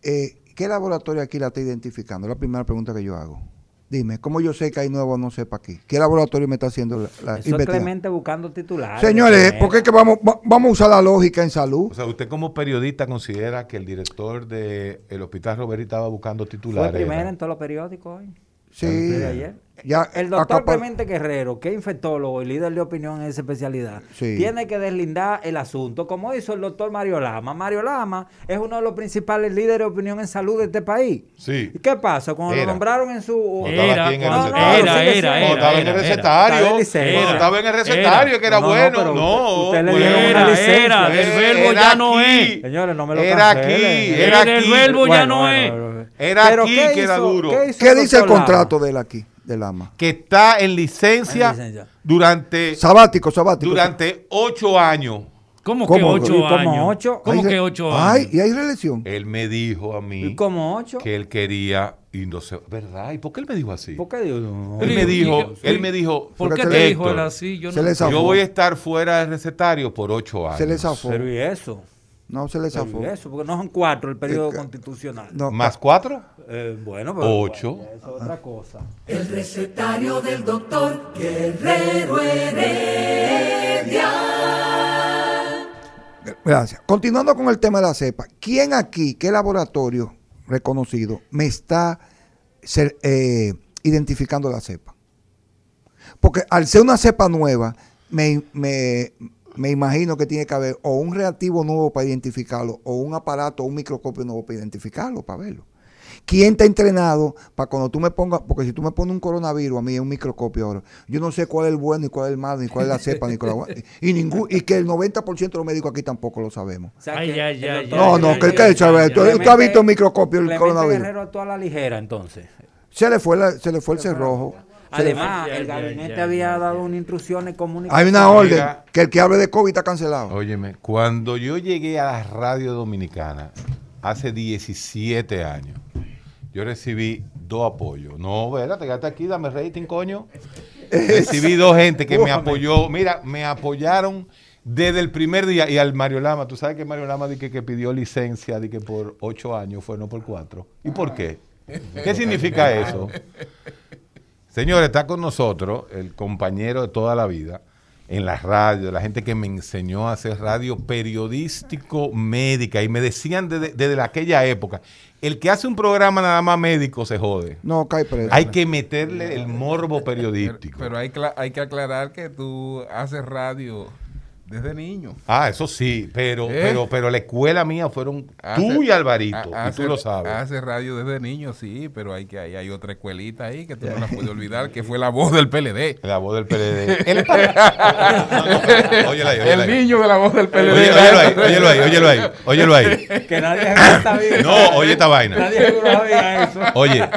Eh, ¿Qué laboratorio aquí la está identificando? Es la primera pregunta que yo hago. Dime, ¿cómo yo sé que hay nueva no cepa aquí? ¿Qué laboratorio me está haciendo la, la Eso es? Clemente buscando titulares. Señores. ¿por qué que vamos, va- vamos a usar la lógica en salud? O sea, usted como periodista considera que el director del Hospital Roberti estaba buscando Fue titulares. primera ¿verdad? en todos los periódicos hoy. Sí. Ayer. Ya El doctor acapar- Clemente Guerrero, que es infectólogo y líder de opinión en esa especialidad, Sí. tiene que deslindar el asunto, como hizo el doctor Mario Lama. Mario Lama es uno de los principales líderes de opinión en salud de este país. Sí. ¿Y qué pasa? Cuando Era. lo nombraron en su... Era, en era. Cuando estaba en el recetario. Estaba en el recetario, que era No, no, bueno. No, usted le Era, licencia. era, del verbo era ya no es. Señores, no me lo Era aquí, era El verbo ya no es. Era aquí ¿qué que era hizo- duro. ¿Qué dice el contrato de él aquí, del AMA? Que está en licencia, En licencia. durante Sabático, sabático. durante ocho años. ¿Cómo, ¿Cómo? que ocho ¿Y cómo años? ocho? ¿Cómo que ocho Ay, años? y hay reelección. Él me dijo a mí ¿Y como ocho? que él quería y no sé, ¿verdad? ¿Y por qué él me dijo así? ¿Por qué digo? No. Él me dijo, sí. él me dijo, ¿Por qué te dijo él así? Yo no yo voy a estar fuera del recetario por ocho años. Se le zafó. Pero ¿y eso? No, se le zafó. ¿y eso? Porque no son cuatro el periodo constitucional. No, ¿Más cuatro? Eh, bueno, pero Ocho. bueno, eso es otra cosa. El recetario del doctor Guerrero Heredia. Gracias. Continuando con el tema de la cepa, ¿quién aquí, qué laboratorio reconocido, me está ser- eh, identificando la cepa? Porque al ser una cepa nueva, me, me- me imagino que tiene que haber o un reactivo nuevo para identificarlo, o un aparato, o un microscopio nuevo para identificarlo, para verlo. ¿Quién está entrenado para cuando tú me pongas, porque si tú me pones un coronavirus a mí en un microscopio ahora, yo no sé cuál es el bueno y cuál es el malo, ni cuál es la cepa, ni cuál es la, y, ningún, y que el 90% de los médicos aquí tampoco lo sabemos. O sea, Ay, que ay, el ay, No, no, que ay, que sabe, tú, tú has visto el microscopio el Clemente coronavirus. Guerrero actuó a la ligera entonces. Se le fue la- se le fue el cerrojo. Además, el gabinete había dado unas instrucciones comunicativas. Hay una orden que el que hable de COVID está cancelado. Óyeme, cuando yo llegué a la radio dominicana hace 17 años, yo recibí dos apoyos. No, verá, te quedaste aquí, dame rating, coño. Recibí dos gente que me apoyó. Mira, me apoyaron desde el primer día. Y al Mario Lama, tú sabes que Mario Lama di que, que pidió licencia di que por ocho años fue, no por cuatro. ¿Y por qué? ¿Qué significa eso? Señores, está con nosotros el compañero de toda la vida en la radio, la gente que me enseñó a hacer radio periodístico médica y me decían desde, desde aquella época, el que hace un programa nada más médico se jode. No, cae preso. Hay que meterle el morbo Pero, periodístico. pero hay, cla- hay que aclarar que tú haces radio desde niño. ah, eso sí, pero, ¿Eh? pero, pero la escuela mía fueron Hace- tú y Alvarito, y tú lo sabes. Hace radio desde niño, sí, pero hay que hay, hay otra escuelita ahí que tú no la puedes [laughs] olvidar, que fue la voz del PLD. La voz del PLD. [laughs] El- [laughs] óyela ahí, óyela El ahí. niño de la voz del PLD. Oye, óyelo ahí, óyelo ahí, óyelo ahí, óyelo ahí. Que nadie está bien. No, oye esta vaina. Nadie sabía eso. Oye,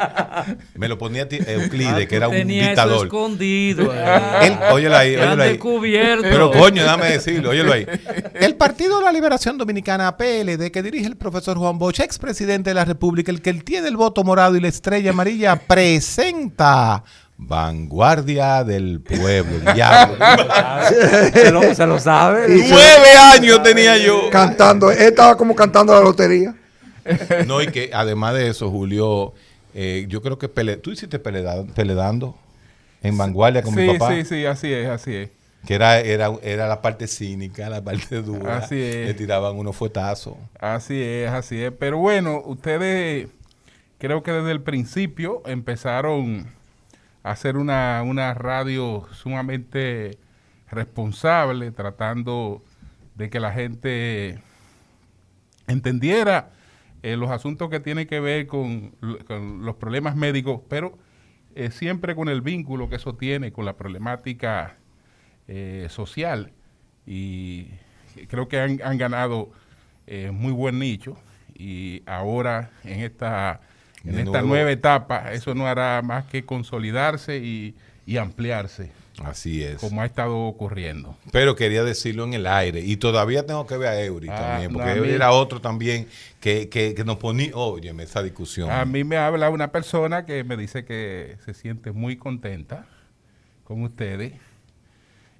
me lo ponía Euclide, que era un Tenía eso dictador. escondido. Él, ahí, óyelo ahí. descubierto. Pero coño, déjame decirlo, óyelo ahí. [laughs] El Partido de la Liberación Dominicana, PLD, que dirige el profesor Juan Bosch, expresidente de la República, el que él tiene el voto morado y la estrella amarilla, [laughs] presenta Vanguardia del Pueblo. Diablo. [laughs] se, lo, se lo sabe. Nueve años tenía yo. Cantando, él estaba como cantando la lotería. No, y que además de eso, Julio, eh, yo creo que pele- tú hiciste peleda- peledando en Vanguardia con Sí, mi papá. sí, sí, así es, así es. Que era, era, era la parte cínica, la parte [laughs] dura. Así es. Le tiraban unos fuetazos. Así es, así es. Pero bueno, ustedes creo que desde el principio empezaron a hacer una, una radio sumamente responsable, tratando de que la gente entendiera eh, los asuntos que tienen que ver con, los problemas médicos, pero eh, siempre con el vínculo que eso tiene con la problemática eh, social. Y creo que han, han ganado eh, muy buen nicho y ahora en esta, en De esta nuevo. nueva etapa eso no hará más que consolidarse y, y ampliarse, Así es. como ha estado ocurriendo. Pero quería decirlo en el aire. Y todavía tengo que ver a Eury Ah, también. Porque Eury era otro también que, que, que nos ponía. Óyeme, esa discusión. A mí me habla una persona que me dice que se siente muy contenta con ustedes,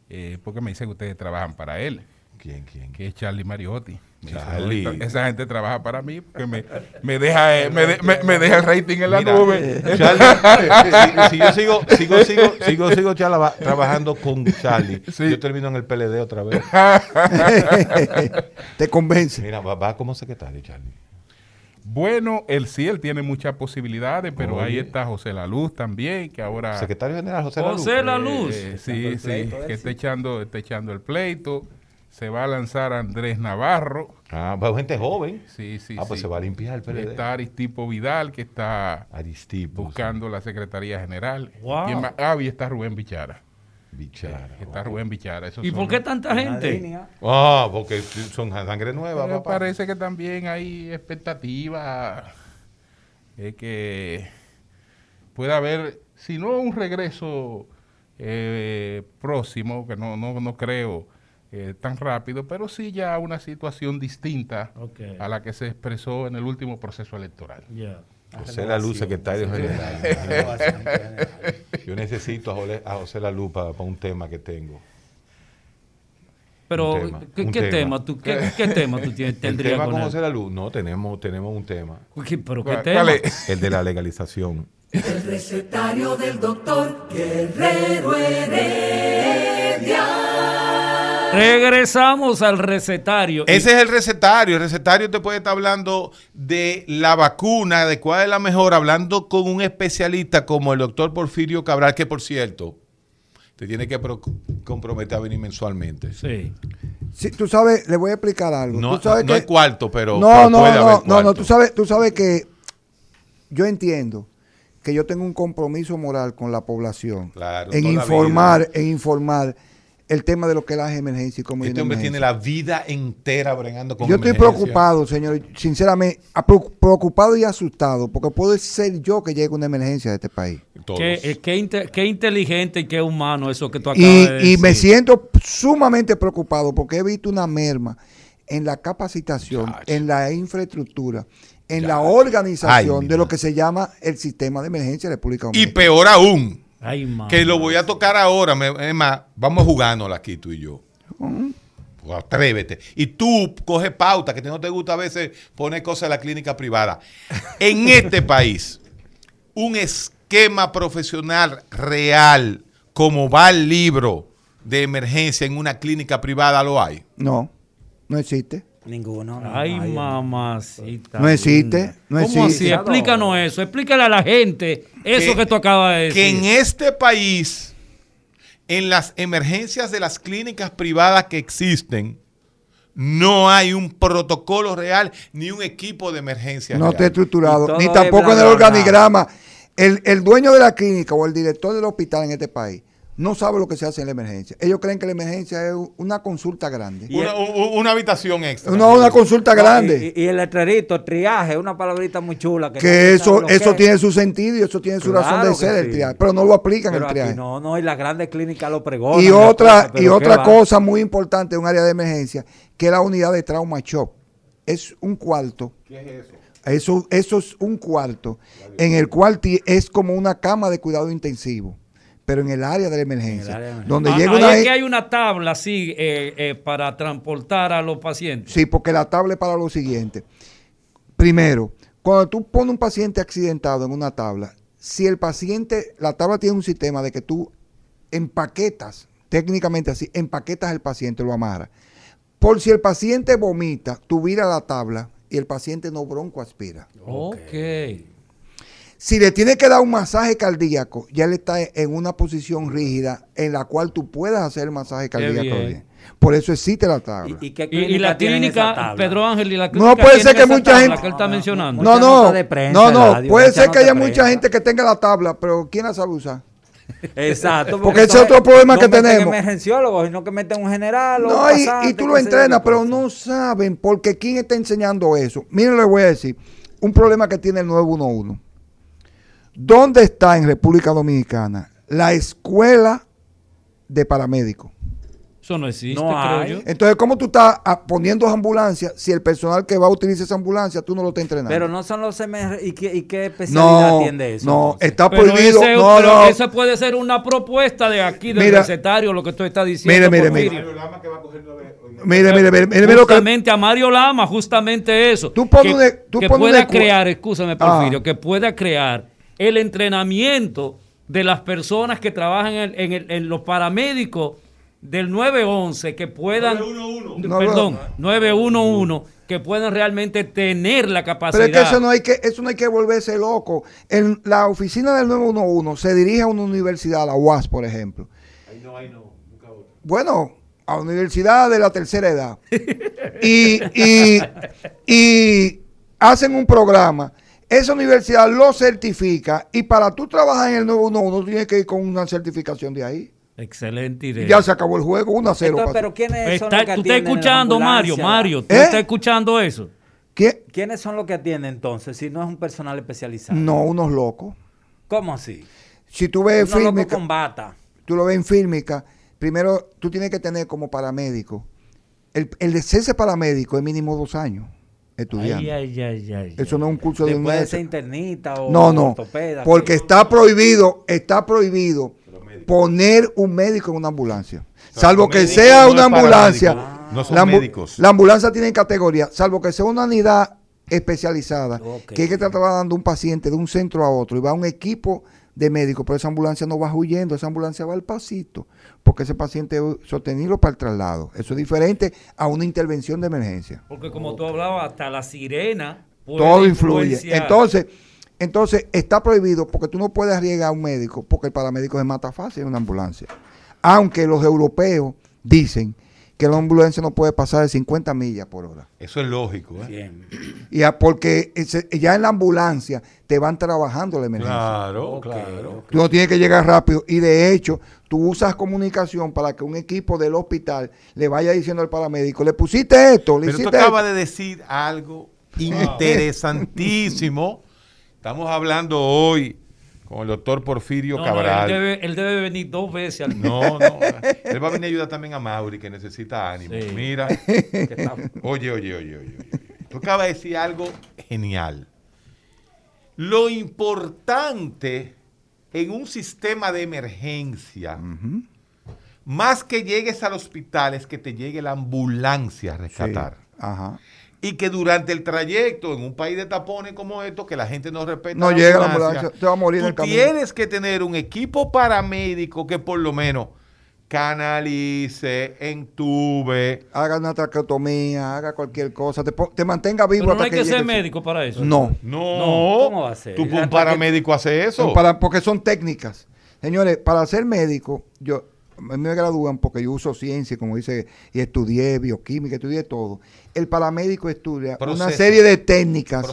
eh, porque me dice que ustedes trabajan para él, ¿Quién, quién? que es Charlie Mariotti. Dice, Charlie. "No, esa gente trabaja para mí, porque me, me deja, eh, me, de- me- me deja el rating en la Mira, nube. Charlie, si, si yo sigo, sigo, sigo, sigo, sigo chala- trabajando con Charlie, Sí. yo termino en el PLD otra vez. [laughs] Te convence. Mira, va, va como secretario, Charlie. Bueno, él sí, él tiene muchas posibilidades, pero ahí está José La Luz también, que ahora... Secretario General José Lalu. José La Luz. Eh, sí, sí, que está echando, está echando el pleito. Se va a lanzar Andrés Navarro. Ah, va gente joven. Sí, sí, ah, pues sí. se va a limpiar el PLD. Está Aristipo Vidal, que está Aristipo. buscando la Secretaría General. Wow. ¿Quién más? Ah, y está Rubén Bichara. Bichara. Está Rubén Bichara. Esos ¿Y son por qué tanta gente? Ah, porque son sangre nueva, Pero papá. parece que también hay expectativa de que pueda haber, si no un regreso eh, próximo, que no, no, no creo eh, tan rápido, pero sí ya una situación distinta a la que se expresó en el último proceso electoral. José La Luz, secretario general. [laughs] Yo necesito a José, a José La Luz para, para un tema que tengo. Pero, tema, ¿qué, tema. tema? tú, qué, qué tema tú tienes, [laughs] ¿El tendrías tema con con? José La Luz? No, tenemos, tenemos un tema. ¿Qué- ¿Pero qué ¿Cuál- tema? [laughs] El de la legalización. El recetario del doctor Guerrero Heredia. Regresamos al recetario. Ese es el recetario. El recetario te puede estar hablando de la vacuna, de cuál es la mejor, hablando con un especialista como el doctor Porfirio Cabral, que por cierto, te tiene que pro- comprometer a venir mensualmente. Sí. Sí, tú sabes, le voy a explicar algo. No, tú sabes no que- hay cuarto, pero, no, pero no, puede no, haber no, tú sabes, tú sabes que yo entiendo que yo tengo un compromiso moral con la población Claro, en informar, en informar el tema de lo que es las emergencias y cómo Este hombre tiene la vida entera bregando con Yo estoy emergencia. preocupado, señor, sinceramente, preocupado y asustado, porque puede ser yo que llegue una emergencia de este país. Qué, eh, qué inte- qué inteligente y qué humano eso que tú acabas Y, de y me decir. siento sumamente preocupado porque he visto una merma en la capacitación, Chacho. en la infraestructura, en la organización Ay, de lo que se llama el sistema de emergencia de la República Y Dominicana. peor aún, Ay, mamá. que lo voy a tocar ahora. Es más, vamos jugándola aquí tú y yo. Pues atrévete. Y tú coges pauta, que no te gusta a veces poner cosas en la clínica privada. En [laughs] este país, un esquema profesional real, como va el libro de emergencia en una clínica privada, lo hay. No, no existe. Ninguno. no, Ay, mamacita. No existe, no ¿Cómo así? existe. Explícanos eso. Explícale a la gente eso que, tú acabas de decir. Que en este país, en las emergencias de las clínicas privadas que existen, no hay un protocolo real ni un equipo de emergencia. No real. está estructurado, ni tampoco en el organigrama. El, el dueño de la clínica o el director del hospital en este país no sabe lo que se hace en la emergencia. Ellos creen que la emergencia es una consulta grande. Una, una habitación extra. No, una consulta No, grande. Y, y el letrerito, triaje, una palabrita muy chula. Que, que eso eso que tiene es. su sentido y eso tiene su Claro razón de ser el triaje, pero no lo aplican Pero el aquí triaje. no, no, y las grandes clínicas lo pregonan. y otra cosa, y ¿qué otra va? cosa muy importante en un área de emergencia, que es la unidad de trauma shop. Es un cuarto. ¿Qué es eso? Eso, eso es un cuarto en el cual ti- es como una cama de cuidado intensivo, pero en el área de la emergencia, de emergencia. donde Ah, llega ahí una es que hay una tabla así eh, eh, para transportar a los pacientes. Sí, porque la tabla es para lo siguiente. Primero, cuando tú pones un paciente accidentado en una tabla, si el paciente, la tabla tiene un sistema de que tú empaquetas, técnicamente así, empaquetas el paciente, lo amarras. Por si el paciente vomita, tú viras la tabla y el paciente no broncoaspira. Ok. Si le tienes que dar un masaje cardíaco, ya él está en una posición rígida en la cual tú puedas hacer el masaje cardíaco. bien. bien. Por eso existe la tabla. ¿Y, y qué Y, y la clínica, tabla? Pedro Ángel, y la clínica No puede ser que mucha tabla gente- que él está mencionando. Mucha No, no, nota de prensa, no, no, radio, puede ser que haya mucha gente que tenga la tabla, pero ¿quién la sabe usar? Exacto. Porque ese es otro problema no que meten tenemos. emergenciólogos, sino que meten un general o No, y, pasante, y tú lo entrenas, pero no saben porque quién está enseñando eso. Miren, les voy a decir, un problema que tiene el 911. ¿Dónde está en República Dominicana la escuela de paramédicos? Eso no existe, No creo hay. yo. Entonces, ¿cómo tú estás ah, poniendo ambulancias si el personal que va a utilizar esa ambulancia tú no lo estás entrenando? Pero no son los MR. ¿Y qué, y qué especialidad no, atiende eso? no, entonces? está Pero, prohibido. ese- no, pero no. esa puede ser una propuesta de aquí del Mira. recetario, lo que tú estás diciendo. Mire, mire, Porfirio. Mire, mire, mire, mire, mire Justamente a Mario Lama, justamente eso. Tú pones que, e- tú que pones un pueda crear, escúchame, Porfirio, Ah. que pueda crear el entrenamiento de las personas que trabajan en, en el- en los paramédicos del 911 que puedan... 911. No, Perdón, 911 que puedan realmente tener la capacidad. Pero es que eso no hay que, eso no hay que volverse loco. En la oficina del 911 se dirige a una universidad, a la UAS, por ejemplo. Bueno, a la universidad de la tercera edad. [laughs] y, y, y hacen un programa. Esa universidad lo certifica y para tú trabajar en el 911 tienes que ir con una certificación de ahí. Excelente Y idea. ya se acabó el juego, 1 a 0. Entonces, pero ¿quiénes son Está- los que ¿Tú estás escuchando, Mario? Mario, ¿tú ¿Eh? estás escuchando eso? ¿Quiénes son los que atienden entonces si no es un personal especializado? No, unos locos. ¿Cómo así? Si tú ves Uno loco fílmica, con bata. tú lo ves en fílmica, primero tú tienes que tener como paramédico. El, el de serse paramédico es mínimo dos años estudiando. Ay, ay, ay, ay, Eso no es un curso de un Puede mes. ser internista o No, no. ortopeda. Porque ¿qué? está prohibido, está prohibido poner un médico en una ambulancia. Salvo que sea no una ambulancia. no son la, médicos. la ambulancia tiene categoría, salvo que sea una unidad especializada, que hay que estar trasladando un paciente de un centro a otro y va un equipo de médicos, pero esa ambulancia no va huyendo, esa ambulancia va al pasito, porque ese paciente sostenido para el traslado. Eso es diferente a una intervención de emergencia. Porque como tú hablabas, hasta la sirena puede Todo influye. Entonces, entonces está prohibido porque tú no puedes arriesgar a un médico porque el paramédico se mata fácil en una ambulancia. Aunque los europeos dicen que la ambulancia no puede pasar de 50 millas por hora. Eso es lógico. ¿eh? Bien. Y a- porque ese- ya en la ambulancia te van trabajando la emergencia. Claro, claro. Tú no tienes que llegar rápido. Y de hecho, tú usas comunicación para que un equipo del hospital le vaya diciendo al paramédico, le pusiste esto, le Pero tú hiciste acabas esto. de decir algo interesantísimo. [laughs] Estamos hablando hoy con el doctor Porfirio No, no, Cabral. él, debe, él debe venir dos veces al No, no. Él va a venir a ayudar también a Mauri, que necesita ánimo. Sí. Mira. [laughs] está- Oye, oye, oye, oye, oye. Tú acabas de decir algo genial. Lo importante en un sistema de emergencia, más que llegues al hospital, es que te llegue la ambulancia a rescatar. Sí. Ajá. Y que durante el trayecto, en un país de tapones como esto, que la gente no respeta No llega la ambulancia, te va a morir en el camino. tienes que tener un equipo paramédico que por lo menos canalice, entube. haga una traqueotomía, haga cualquier cosa, te, mantenga vivo Pero no hasta hay que ser médico para eso. No, No, No, ¿cómo va a ser? Tú, un paramédico hace eso. son para, porque son técnicas. Señores, para ser médico, yo me gradúan porque yo uso ciencia, como dice, y estudié bioquímica, estudié todo. El paramédico estudia una serie de técnicas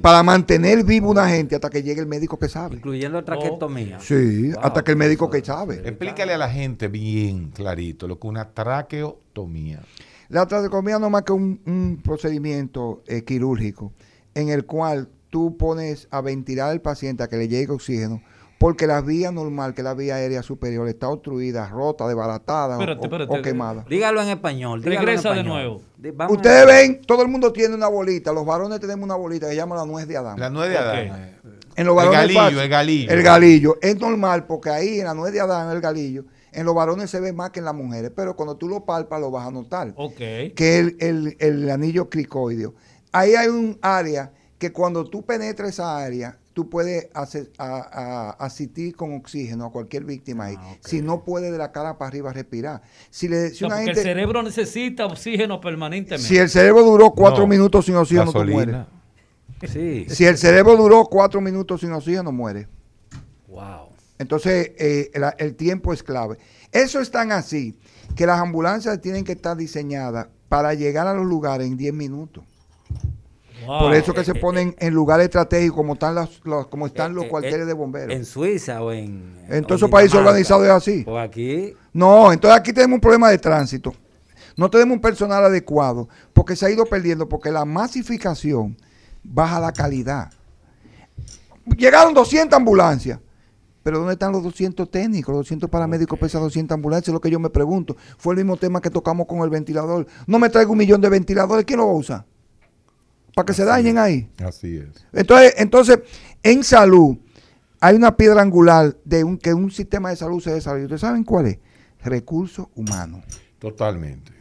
para mantener vivo una gente hasta que llegue el médico que sabe. Incluyendo traquetomía. Sí, Wow, hasta que el médico que sabe. Explícale a la gente bien clarito lo que es una traqueotomía. La traqueotomía no es más que un, un procedimiento eh, quirúrgico en el cual tú pones a ventilar al paciente a que le llegue oxígeno porque la vía normal, que es la vía aérea superior, está obstruida, rota, desbaratada o- Espérate, o, espérate. o quemada. Dígalo en español. dígalo en Regresa de nuevo. Ustedes ven, todo el mundo tiene una bolita, los varones tenemos una bolita que se llama la nuez de Adán. La nuez de Adán. en los el varones galillo, fácil. el galillo. El galillo. Es normal porque ahí en la nuez de Adán, el galillo, en los varones se ve más que en las mujeres, pero cuando tú lo palpas lo vas a notar. Ok. que es el, el- el anillo cricoideo. Ahí hay un área que cuando tú penetras esa área, tú puedes hacer- a- a- asistir con oxígeno a cualquier víctima ahí. Ah. Si no puede de la cara para arriba respirar. Si, le, si No, una porque gente- el cerebro necesita oxígeno permanentemente. si el cerebro duró cuatro No, minutos sin oxígeno, tú mueres. Sí. Si el cerebro duró cuatro minutos sin oxígeno, muere. Wow. Entonces, eh, la- el tiempo es clave. Eso es tan así que las ambulancias tienen que estar diseñadas para llegar a los lugares en 10 minutos. Wow. Por eso que se ponen en lugares estratégicos como están los, los- como están los Eh, eh, cuarteles eh, de bomberos. En Suiza o en. En todos esos países organizados es así. Pues aquí. No, entonces aquí tenemos un problema de tránsito. No tenemos un personal adecuado porque se ha ido perdiendo porque la masificación baja la calidad. Llegaron 200 ambulancias. Pero ¿dónde están los 200 técnicos? Los 200 paramédicos pesan 200 ambulancias. Es lo que yo me pregunto. Fue el mismo tema que tocamos con el ventilador. No me traigo un millón de ventiladores. ¿Quién lo va a usar? Para que se dañen ahí. Así es. Entonces, entonces, en salud hay una piedra angular de un, que un sistema de salud se desarrolla. ¿Ustedes saben cuál es? Recursos humanos. Totalmente.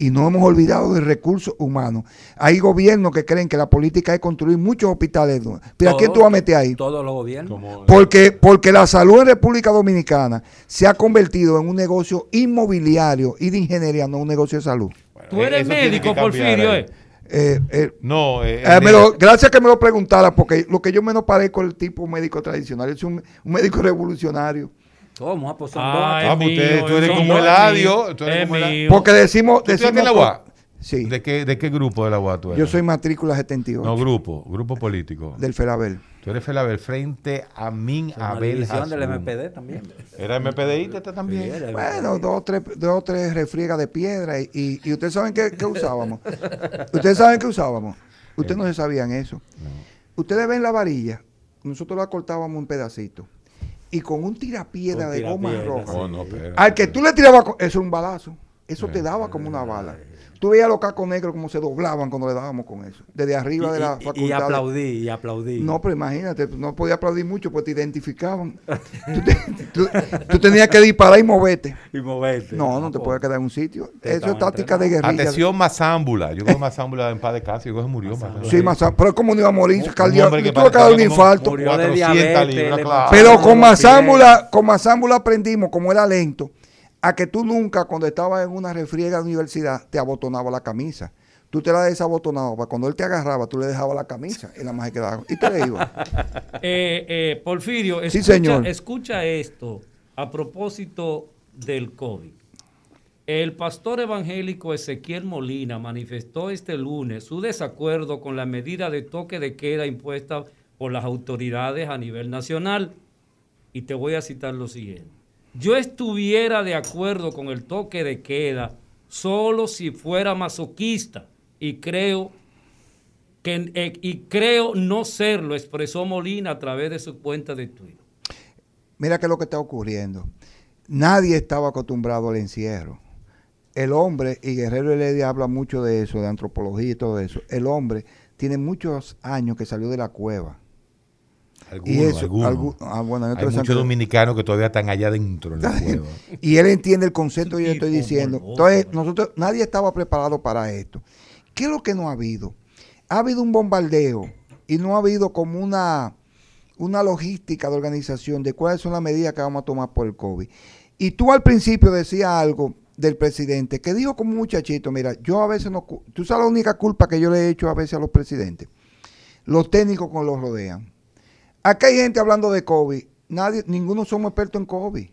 y no hemos olvidado del recurso humano. Hay gobiernos que creen que la política es construir muchos hospitales. ¿Pero a quién tú vas a meter ahí? Todos los gobiernos. Porque, porque la salud en República Dominicana se ha convertido en un negocio inmobiliario y de ingeniería, no un negocio de salud. Bueno, Tú eres médico, Porfirio, ahí. ¿eh? Eh, eh, No, eh, eh, me lo- gracias que me lo preguntara, porque lo que yo menos parezco es el tipo médico tradicional, es un, un médico revolucionario. ¿Cómo? Ah, pues son Ah, usted- mío, tú eres es como Eladio. mío. Porque decimos... ¿Tú decimos estás en la UA? Sí, ¿De qué, ¿De qué grupo de la UA tú eres? yo soy matrícula 78 No, grupo, grupo político. del Felabel. Tú eres Felabel frente a Min Una Abel del. MPD también. ¿Era MPDI este también? Sí, era Bueno, dos o tres, dos tres refriegas de piedra y, y, y ustedes saben qué, qué usábamos. ustedes saben qué usábamos. Ustedes no se sabían eso. Ustedes ven la varilla, nosotros la cortábamos en pedacitos y con un tirapiedra Con de goma roja. Oh, no. Al que tú le tirabas, eso era un balazo. Eso te daba como una bala. Tú veías los cacos negros como se doblaban cuando le dábamos con eso. Desde arriba de la Y- facultad. y aplaudí, y aplaudí. No, pero imagínate, no podía aplaudir mucho porque te identificaban. [laughs] tú, te- tú- tú tenías que disparar y moverte. Y moverte. No, no te puedes quedar en un sitio. Te Eso es táctica de guerrilla. Atención, Mazámbula. Yo creo Mazámbula en paz de casa. Yo creo que se murió. Mazámbula. Sí, más, pero como no iba a morir, cardíaco, tuvo que dar un infarto. Murió de 400 diabetes, libras, claro. Pero con Mazámbula, con Mazámbula aprendimos, como era lento, a que tú nunca, cuando estabas en una refriega de universidad, te abotonaba la camisa. Tú te la desabotonabas, cuando él te agarraba, tú le dejabas la camisa y la más quedaba. Y te le iba. [laughs] Eh, eh, Porfirio, Sí, señor. escucha esto a propósito del COVID. El pastor evangélico Ezequiel Molina manifestó este lunes su desacuerdo con la medida de toque de queda impuesta por las autoridades a nivel nacional. Y te voy a citar lo siguiente. Yo estuviera de acuerdo con el toque de queda solo si fuera masoquista y creo que, eh, y creo no serlo, expresó Molina a través de su cuenta de Twitter. Mira qué es lo que está ocurriendo. Nadie estaba acostumbrado al encierro. El hombre, y Guerrero Heredia habla mucho de eso, de antropología y todo eso. El hombre tiene muchos años que salió de la cueva. Algunos, y eso, algunos. algu- ah, bueno, hay Hay muchos que- dominicanos que todavía están allá dentro en la [laughs] cueva. y él entiende el concepto que yo estoy diciendo. Entonces, ¿no? nosotros, nadie estaba preparado para esto. ¿Qué es lo que no ha habido? Ha habido un bombardeo y no ha habido como una, una logística de organización de cuáles son las medidas que vamos a tomar por el COVID. Y tú al principio decías algo del presidente que dijo como un muchachito, mira, yo a veces no, tú sabes la única culpa que yo le he hecho a veces a los presidentes, los técnicos que los rodean. Acá hay gente hablando de COVID, nadie, ninguno somos expertos en COVID.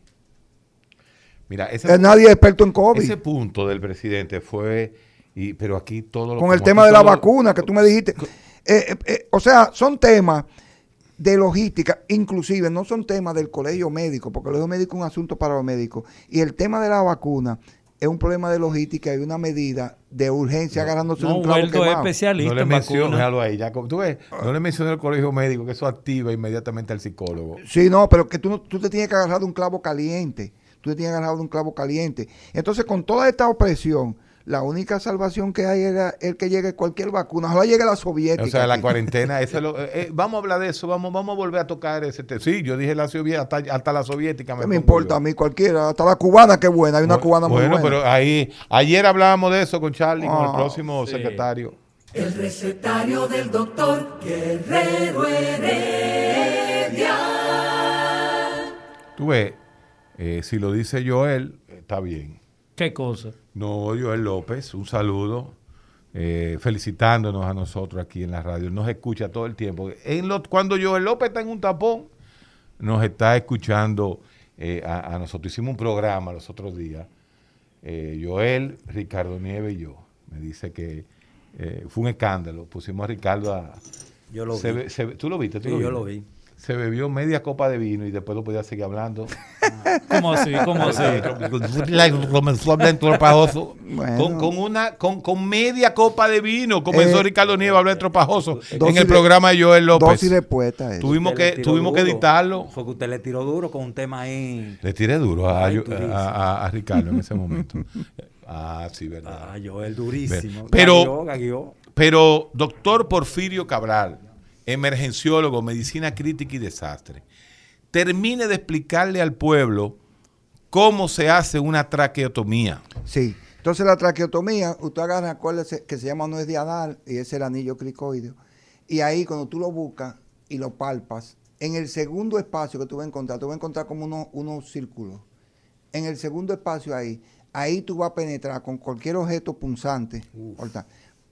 Mira, ese, Eh, nadie es experto en COVID. ese punto del presidente fue, y, pero aquí todo lo con el tema de la vacuna que tú me dijiste. Eh, eh, o sea, son temas de logística, inclusive no son temas del colegio médico, porque el colegio médico es un asunto para los médicos. Y el tema de la vacuna es un problema de logística y una medida de urgencia agarrándose de No, un clavo quemado. especialista No le déjalo ahí, ya, tú ves, no le menciones el colegio médico, que eso activa inmediatamente al psicólogo. Sí, no, pero que tú, no- tú te tienes que agarrar de un clavo caliente. Tú te tienes que agarrar de un clavo caliente. Entonces, con toda esta opresión, la única salvación que hay era el que llegue cualquier vacuna. Ojalá llegue la soviética. O sea, la cuarentena, eso es lo- eh, eh, vamos a hablar de eso, vamos, vamos a volver a tocar ese tema. Sí, yo dije la soviética, hasta, hasta la soviética ¿Qué pongo me importa yo. a mí cualquiera? Hasta la cubana, que buena. Hay una cubana muy Bueno, buena. pero ahí, ayer hablábamos de eso con Charlie, con el Ah, próximo sí. secretario. El recetario del doctor Guerrero Heredia. Tú ves, eh, si lo dice Joel, está bien. ¿Qué cosa? No, Joel López, un saludo, eh, felicitándonos a nosotros aquí en la radio. Nos escucha todo el tiempo. En lo- cuando Joel López está en un tapón, nos está escuchando eh, a, a nosotros. Hicimos un programa los otros días. eh, Joel, Ricardo Nieves y yo. Me dice que eh, fue un escándalo. Pusimos a Ricardo a... Yo lo se vi. ve- se ve- ¿Tú lo viste? ¿Tú Sí, yo lo vi. Se bebió media copa de vino y después lo podía seguir hablando. [laughs] ¿Cómo así? ¿Cómo así? comenzó a hablar en tropajoso. Con, con una, con, con media copa de vino comenzó Eh, Ricardo Nieves a hablar en tropajoso en el de- programa de Joel López. Dosis respuesta. eso. Tuvimos que, tuvimos que editarlo. Fue que usted le tiró duro con un tema ahí. Le tiré duro a, a- a- a Ricardo en ese momento. [laughs] ah, sí, verdad. Ah, Joel durísimo. Pero-. Pero, doctor Porfirio Cabral, emergenciólogo, medicina crítica y desastre, termine de explicarle al pueblo cómo se hace una traqueotomía. Sí. Entonces la traqueotomía, usted agarra, acuérdese que se llama nuez dianal y es el anillo cricoideo. Y ahí cuando tú lo buscas y lo palpas, en el segundo espacio que tú vas a encontrar, tú vas a encontrar como unos, unos círculos. En el segundo espacio ahí, ahí tú vas a penetrar con cualquier objeto punzante.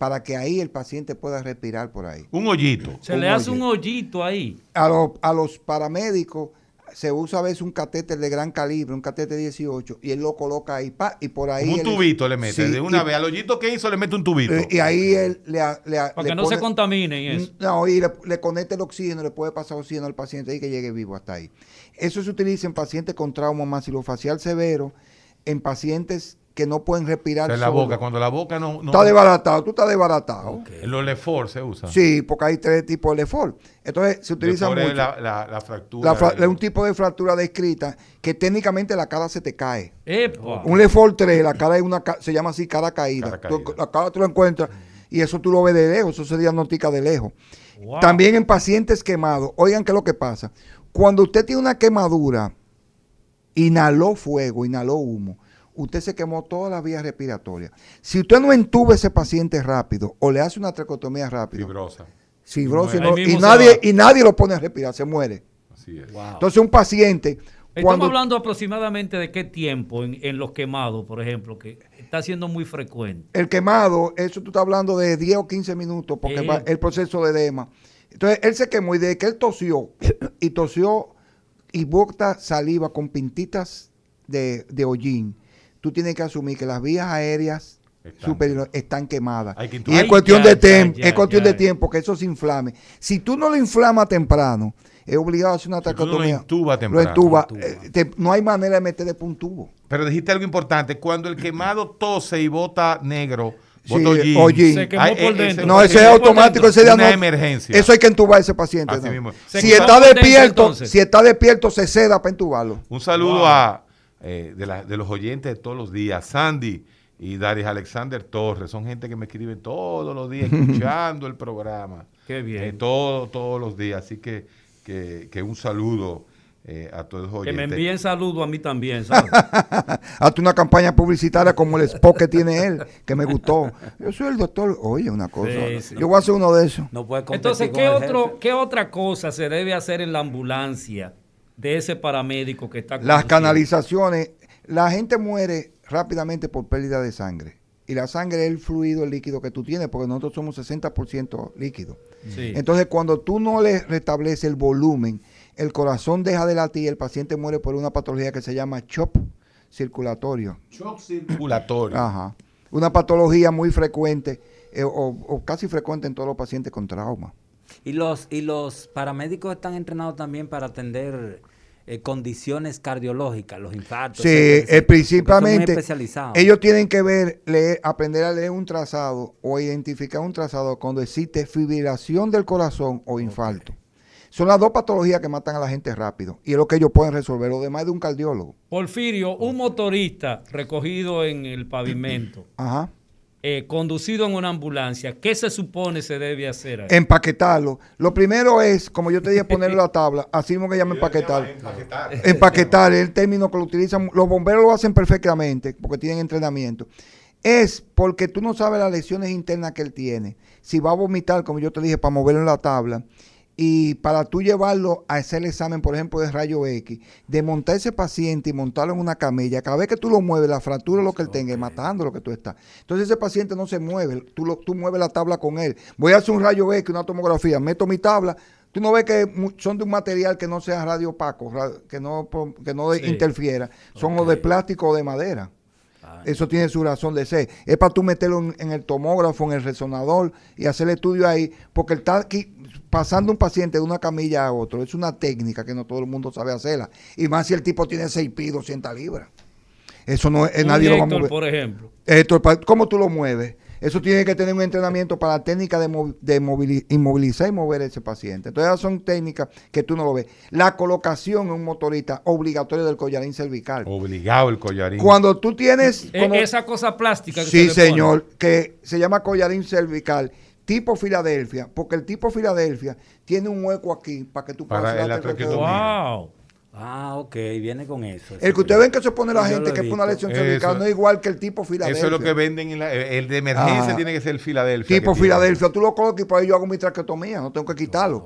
Para que ahí el paciente pueda respirar por ahí. Un hoyito. Se Un le hace un hoyito ahí. A, los- a los paramédicos se usa a veces un catéter de gran calibre, un catéter 18, y él lo coloca ahí, pa, y por ahí... Un él- tubito le mete. Sí, de una y- vez al hoyito que hizo le mete un tubito. eh, Y ahí él le, le Para le que no pone- se contaminen eso. No, y le, le conecta el oxígeno, le puede pasar oxígeno al paciente y que llegue vivo hasta ahí. Eso se utiliza en pacientes con trauma maxilofacial severo, en pacientes que no pueden respirar. en la solo. boca. Cuando la boca no. no Está desbaratado, tú estás desbaratado. En los Lefor se usa. Sí, porque hay tres tipos de Lefort. Entonces se utiliza Lefort es mucho. La, la, la fractura. La fra- del- un tipo de fractura descrita que técnicamente la cara se te cae. Epa. Un Lefort 3, la cara es una ca- se llama así cara caída. Cara Tú- caída. la cara tú lo encuentras y eso tú lo ves de lejos, eso se diagnostica de lejos. Wow. También en pacientes quemados. Oigan qué es lo que pasa. Cuando usted tiene una quemadura, inhaló fuego, inhaló humo, usted se quemó todas las vías respiratorias. Si usted no entuba a ese paciente rápido o le hace una tracotomía rápido, Fibrosa. no- mismo y, nadie, y nadie lo pone a respirar, se muere. Así es. Entonces un paciente, Estamos cuando hablando aproximadamente de qué tiempo en, en los quemados, por ejemplo, que está siendo muy frecuente. el quemado, eso tú estás hablando de 10 o 15 minutos, porque Eh. va el proceso de edema. Entonces él se quemó y desde que él tosió, y tosió y bota saliva con pintitas de, de hollín, tú tienes que asumir que las vías aéreas Están. superiores están quemadas. Que Y es cuestión de tiempo, es cuestión ya. de tiempo que eso se inflame. Si tú no lo inflamas temprano, es obligado a hacer una Si tú no lo intubas temprano. Lo intuba, eh, te- no hay manera de meterle un tubo. Pero dijiste algo importante. Cuando el quemado tose y bota negro, Sí, hollín. Se quemó Ay, por eh, dentro. ese- No, ese Se es automático, ese Una no. emergencia. Eso hay que entubar a ese paciente. ¿no? Si está dentro, despierto, si está despierto, se ceda para entubarlo. Un saludo Wow. a eh, de, la- de los oyentes de todos los días, Sandy y Daris Alexander Torres. Son gente que me escriben todos los días [laughs] escuchando el programa. Qué bien. Eh, todo- todos los días. Así que, que, que un saludo eh, a todos los Que oyentes. me envíen saludos a mí también, [laughs] ¿sabes? Hazte una campaña publicitaria como el spot que tiene él, que me gustó. Yo soy el doctor. Oye, una cosa. Sí, sí. Yo voy a hacer uno de esos. No puede Entonces, ¿qué, otro. ¿qué otra cosa se debe hacer en la ambulancia de ese paramédico que está Las canalizaciones. La gente muere rápidamente por pérdida de sangre. Y la sangre es el fluido, el líquido que tú tienes, porque nosotros somos 60% líquido. Sí. Entonces, cuando tú no le restableces el volumen, el corazón deja de latir y el paciente muere por una patología que se llama CHOP circulatorio. Shock circulatorio. Ajá. Una patología muy frecuente eh, o, o casi frecuente en todos los pacientes con trauma. Y los, y los paramédicos están entrenados también para atender eh, condiciones cardiológicas, los infartos. Sí, etcétera, eh, principalmente especializados. ellos tienen que ver, leer, aprender a leer un trazado o identificar un trazado cuando existe fibrilación del corazón o infarto. Son las dos patologías que matan a la gente rápido y es lo que ellos pueden resolver, lo demás de un cardiólogo. Porfirio, un motorista recogido en el pavimento, Ajá. Eh, conducido en una ambulancia, ¿qué se supone se debe hacer? ahí? Empaquetarlo. Lo primero es, como yo te dije, ponerle la tabla, así mismo que llama empaquetar. [laughs] Empaquetar es el término que lo utilizan, los bomberos lo hacen perfectamente porque tienen entrenamiento. Es porque tú no sabes las lesiones internas que él tiene. Si va a vomitar, como yo te dije, para moverlo en la tabla. Y para tú llevarlo a hacer el examen, por ejemplo, de rayo X, de montar ese paciente y montarlo en una camilla, cada vez que tú lo mueves, la fractura lo que él tenga, y matando lo que tú estás. Entonces ese paciente no se mueve, tú, lo, tú mueves la tabla con él. Voy a hacer un rayo X, una tomografía, meto mi tabla. Tú no ves que son de un material que no sea radio opaco, que no, que no Sí. interfiera. Son o de plástico o de madera. Eso tiene su razón de ser. Es para tú meterlo en, en el tomógrafo, en el resonador y hacer el estudio ahí, porque él está aquí pasando un paciente de una camilla a otro. Es una técnica que no todo el mundo sabe hacerla. Y más si el tipo tiene 6 pies, 200 libras. Eso no es, Un nadie lo va a Héctor, mover. por ejemplo. Esto, pa- ¿Cómo tú lo mueves? Eso tiene que tener un entrenamiento para la técnica de, movi- de movili- inmovilizar y mover a ese paciente. Entonces, esas son técnicas que tú no lo ves. La colocación en un motorista obligatorio del collarín cervical. Obligado el collarín. Cuando tú tienes... Eh, cuando- esa cosa plástica que sí, se señor, que se llama collarín cervical, tipo Filadelfia, porque el tipo Filadelfia tiene un hueco aquí para que tú Para puedas hacer la traqueotomía. traqueotomía. Wow. Ah, ok, viene con eso. El que ustedes ven que se pone la gente que pone una lesión cervical no es igual que el tipo Filadelfia. Eso es lo que venden. en la- el de emergencia tiene que ser el Filadelfia. Tipo. Filadelfia, tú lo colocas y por ahí yo hago mi traqueotomía, no tengo que quitarlo.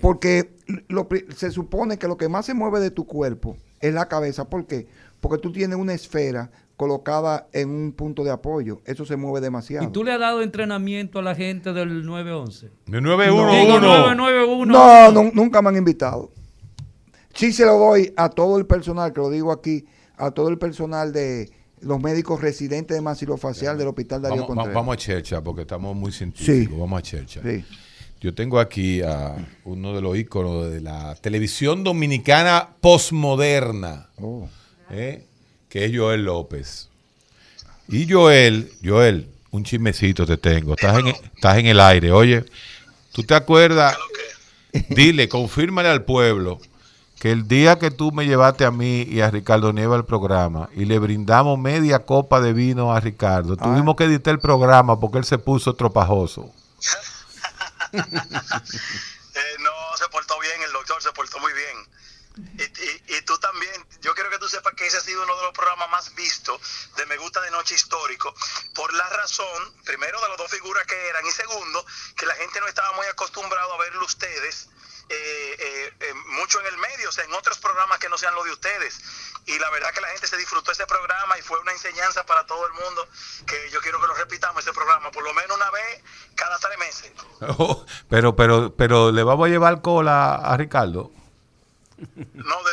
Porque lo se supone que lo que más se mueve de tu cuerpo es la cabeza. ¿Por qué? Porque tú tienes una esfera colocada en un punto de apoyo. Eso se mueve demasiado. ¿Y tú le has dado entrenamiento a la gente del 911? De Digo, 911. 991. No, no, nunca me han invitado. Sí se lo doy a todo el personal, que lo digo aquí, a todo el personal de los médicos residentes de maxilofacial del Hospital Darío Vamos, va- Contreras. vamos a Chercha porque estamos muy científicos. Sí. Vamos a Chercha. Sí. Yo tengo aquí a uno de los íconos de la televisión dominicana postmoderna, Oh. ¿eh? Que es Joel López. Y Joel, Joel, un chismecito te tengo. Estás en, estás en el aire. Oye, ¿tú te acuerdas? Dile, confírmale al pueblo que el día que tú me llevaste a mí y a Ricardo Nieva al programa y le brindamos media copa de vino a Ricardo, tuvimos que editar el programa porque él se puso tropajoso. [laughs] Eh, no, se portó bien, el doctor se portó muy bien. Y, y- y tú también, yo quiero que ese ha sido uno de los programas más vistos de Me Gusta de Noche Histórico, por la razón, primero, de las dos figuras que eran, y segundo, que la gente no estaba muy acostumbrado a verlo ustedes eh, eh, eh, mucho en el medio, o sea, en otros programas que no sean los de ustedes. Y la verdad que la gente se disfrutó ese programa y fue una enseñanza para todo el mundo, que yo quiero que lo repitamos ese programa, por lo menos una vez cada tres meses. [laughs] Oh, pero, pero, pero le vamos a llevar cola a Ricardo. No de.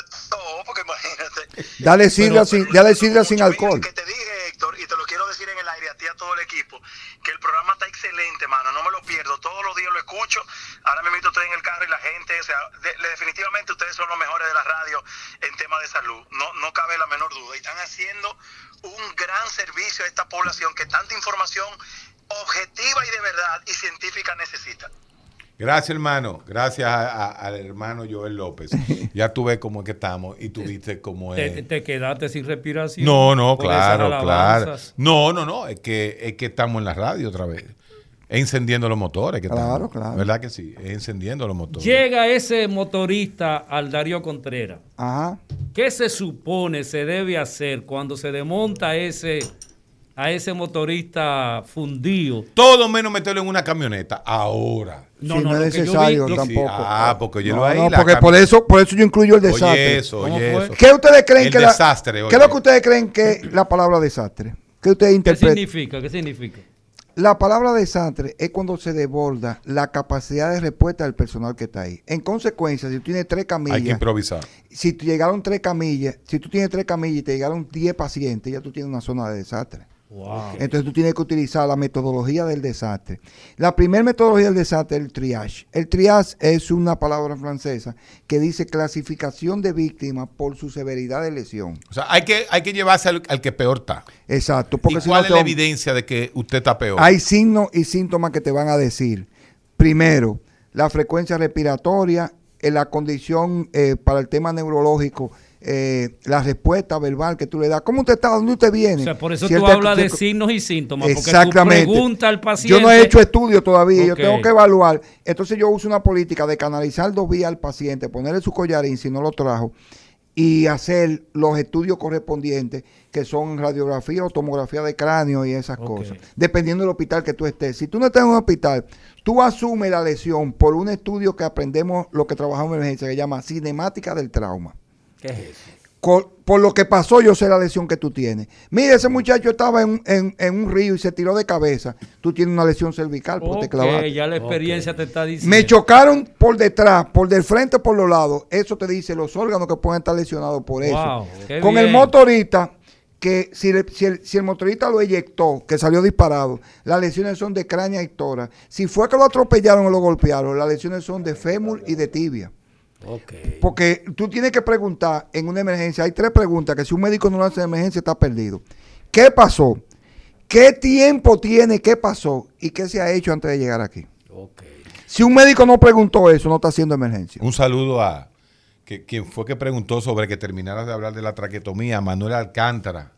Dale sidra sin, dale sidra sin alcohol. Que te dije, Héctor, y te lo quiero decir en el aire a ti a todo el equipo, que el programa está excelente, mano. No me lo pierdo. Todos los días lo escucho. Ahora me estoy en el carro y la gente, o sea, de- definitivamente ustedes son los mejores de la radio en tema de salud. No, no cabe la menor duda. Y están haciendo un gran servicio a esta población que tanta información objetiva y de verdad y científica necesita. Gracias, hermano. Gracias a- a- al hermano Joel López. [laughs] Ya tú ves cómo es que estamos y tú viste cómo Te, es. te quedaste sin respiración. No, no, claro, claro. No, no, no. Es que, es que estamos en la radio otra vez. Encendiendo los motores. Que Claro, estamos. claro. ¿Verdad que sí? Es encendiendo los motores. Llega ese motorista al Darío Contreras. Ajá. ¿Qué se supone se debe hacer cuando se desmonta ese, a ese motorista fundido? Todo menos meterlo en una camioneta. Ahora. si no, es necesario vi- lo- Sí, tampoco. ah, porque yo no, lo ahí. no, porque por eso, por eso yo incluyo el desastre. Oye, eso, ¿Cómo oye eso. ¿Qué ustedes creen El que la- desastre. ¿Qué es lo que ustedes creen que es la palabra desastre? ¿Qué ustedes ¿Qué interpretan? significa? ¿Qué significa? La palabra desastre es cuando se desborda la capacidad de respuesta del personal que está ahí. En consecuencia, si tú tienes tres Hay que camillas, improvisar. si te llegaron tres camillas, si tú tienes tres camillas y te llegaron 10 pacientes, ya tú tienes una zona de desastre. Wow. Entonces tú tienes que utilizar la metodología del desastre. La primera metodología del desastre es el triage. El triage es una palabra francesa que dice clasificación de víctimas por su severidad de lesión. O sea, hay que, hay que llevarse al, al que peor está. Exacto. ¿Y Porque si cuál no es la evidencia de que usted está peor? Hay signos y síntomas que te van a decir. Primero, la frecuencia respiratoria, eh, la condición eh, para el tema neurológico, eh, la respuesta verbal que tú le das. ¿Cómo usted está? ¿Dónde usted viene? O sea, por eso Si tú hablas te- de signos y síntomas. Porque Exactamente. tú preguntas al paciente. Yo no he hecho estudio todavía, yo tengo que evaluar. Entonces yo uso una política de canalizar dos vías al paciente, ponerle su collarín si no lo trajo y hacer los estudios correspondientes que son radiografía o tomografía de cráneo y esas cosas, dependiendo del hospital que tú estés. Si tú no estás en un hospital, tú asumes la lesión por un estudio que aprendemos lo que trabajamos en emergencia, que se llama cinemática del trauma. ¿Qué es eso? Por lo que pasó, yo sé la lesión que tú tienes. Mira, ese muchacho estaba en, en- en un río y se tiró de cabeza. Tú tienes una lesión cervical porque te clavaste. ya la experiencia te está diciendo. Me chocaron por detrás, por del frente, por los lados. Eso te dice los órganos que pueden estar lesionados por eso. Wow, Con el motorista, que si, le- si el, si el motorista lo eyectó, que salió disparado, las lesiones son de cránea y tora. Si fue que lo atropellaron o lo golpearon, las lesiones son de fémur y de tibia. Porque tú tienes que preguntar en una emergencia, hay tres preguntas que si un médico no lo hace en emergencia está perdido. ¿Qué pasó? ¿Qué tiempo tiene? ¿Qué pasó? ¿Y qué se ha hecho antes de llegar aquí? Si un médico no preguntó eso, no está haciendo emergencia. Un saludo a que, quien fue que preguntó sobre que terminaras de hablar de la traquetomía, Manuel Alcántara,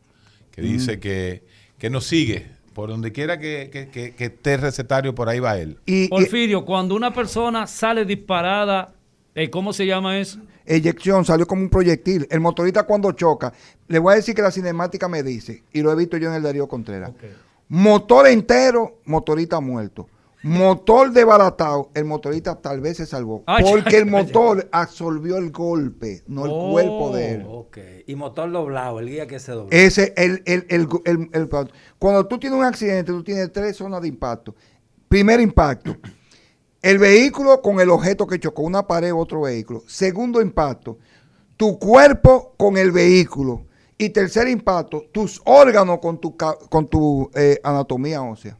que dice Mm. que, que nos sigue. Por donde quiera que, que- que- que esté el recetario, por ahí va él. Y, y Porfirio, cuando una persona sale disparada, eh, ¿cómo se llama eso? eyección, salió como un proyectil. El motorista cuando choca, le voy a decir que la cinemática me dice, y lo he visto yo en el Darío Contreras. Motor entero, motorista muerto. Motor desbaratado, el motorista tal vez se salvó. Ay, porque el [laughs] motor absorbió el golpe, no el Oh. cuerpo de él. Ok. Y motor doblado, el guía que se dobla. Ese, el, el, el, el- el- cuando tú tienes un accidente, tú tienes tres zonas de impacto. Primer impacto, el vehículo con el objeto que chocó, una pared u otro vehículo. Segundo impacto, tu cuerpo con el vehículo. Y tercer impacto, tus órganos con tu, con tu eh, anatomía ósea.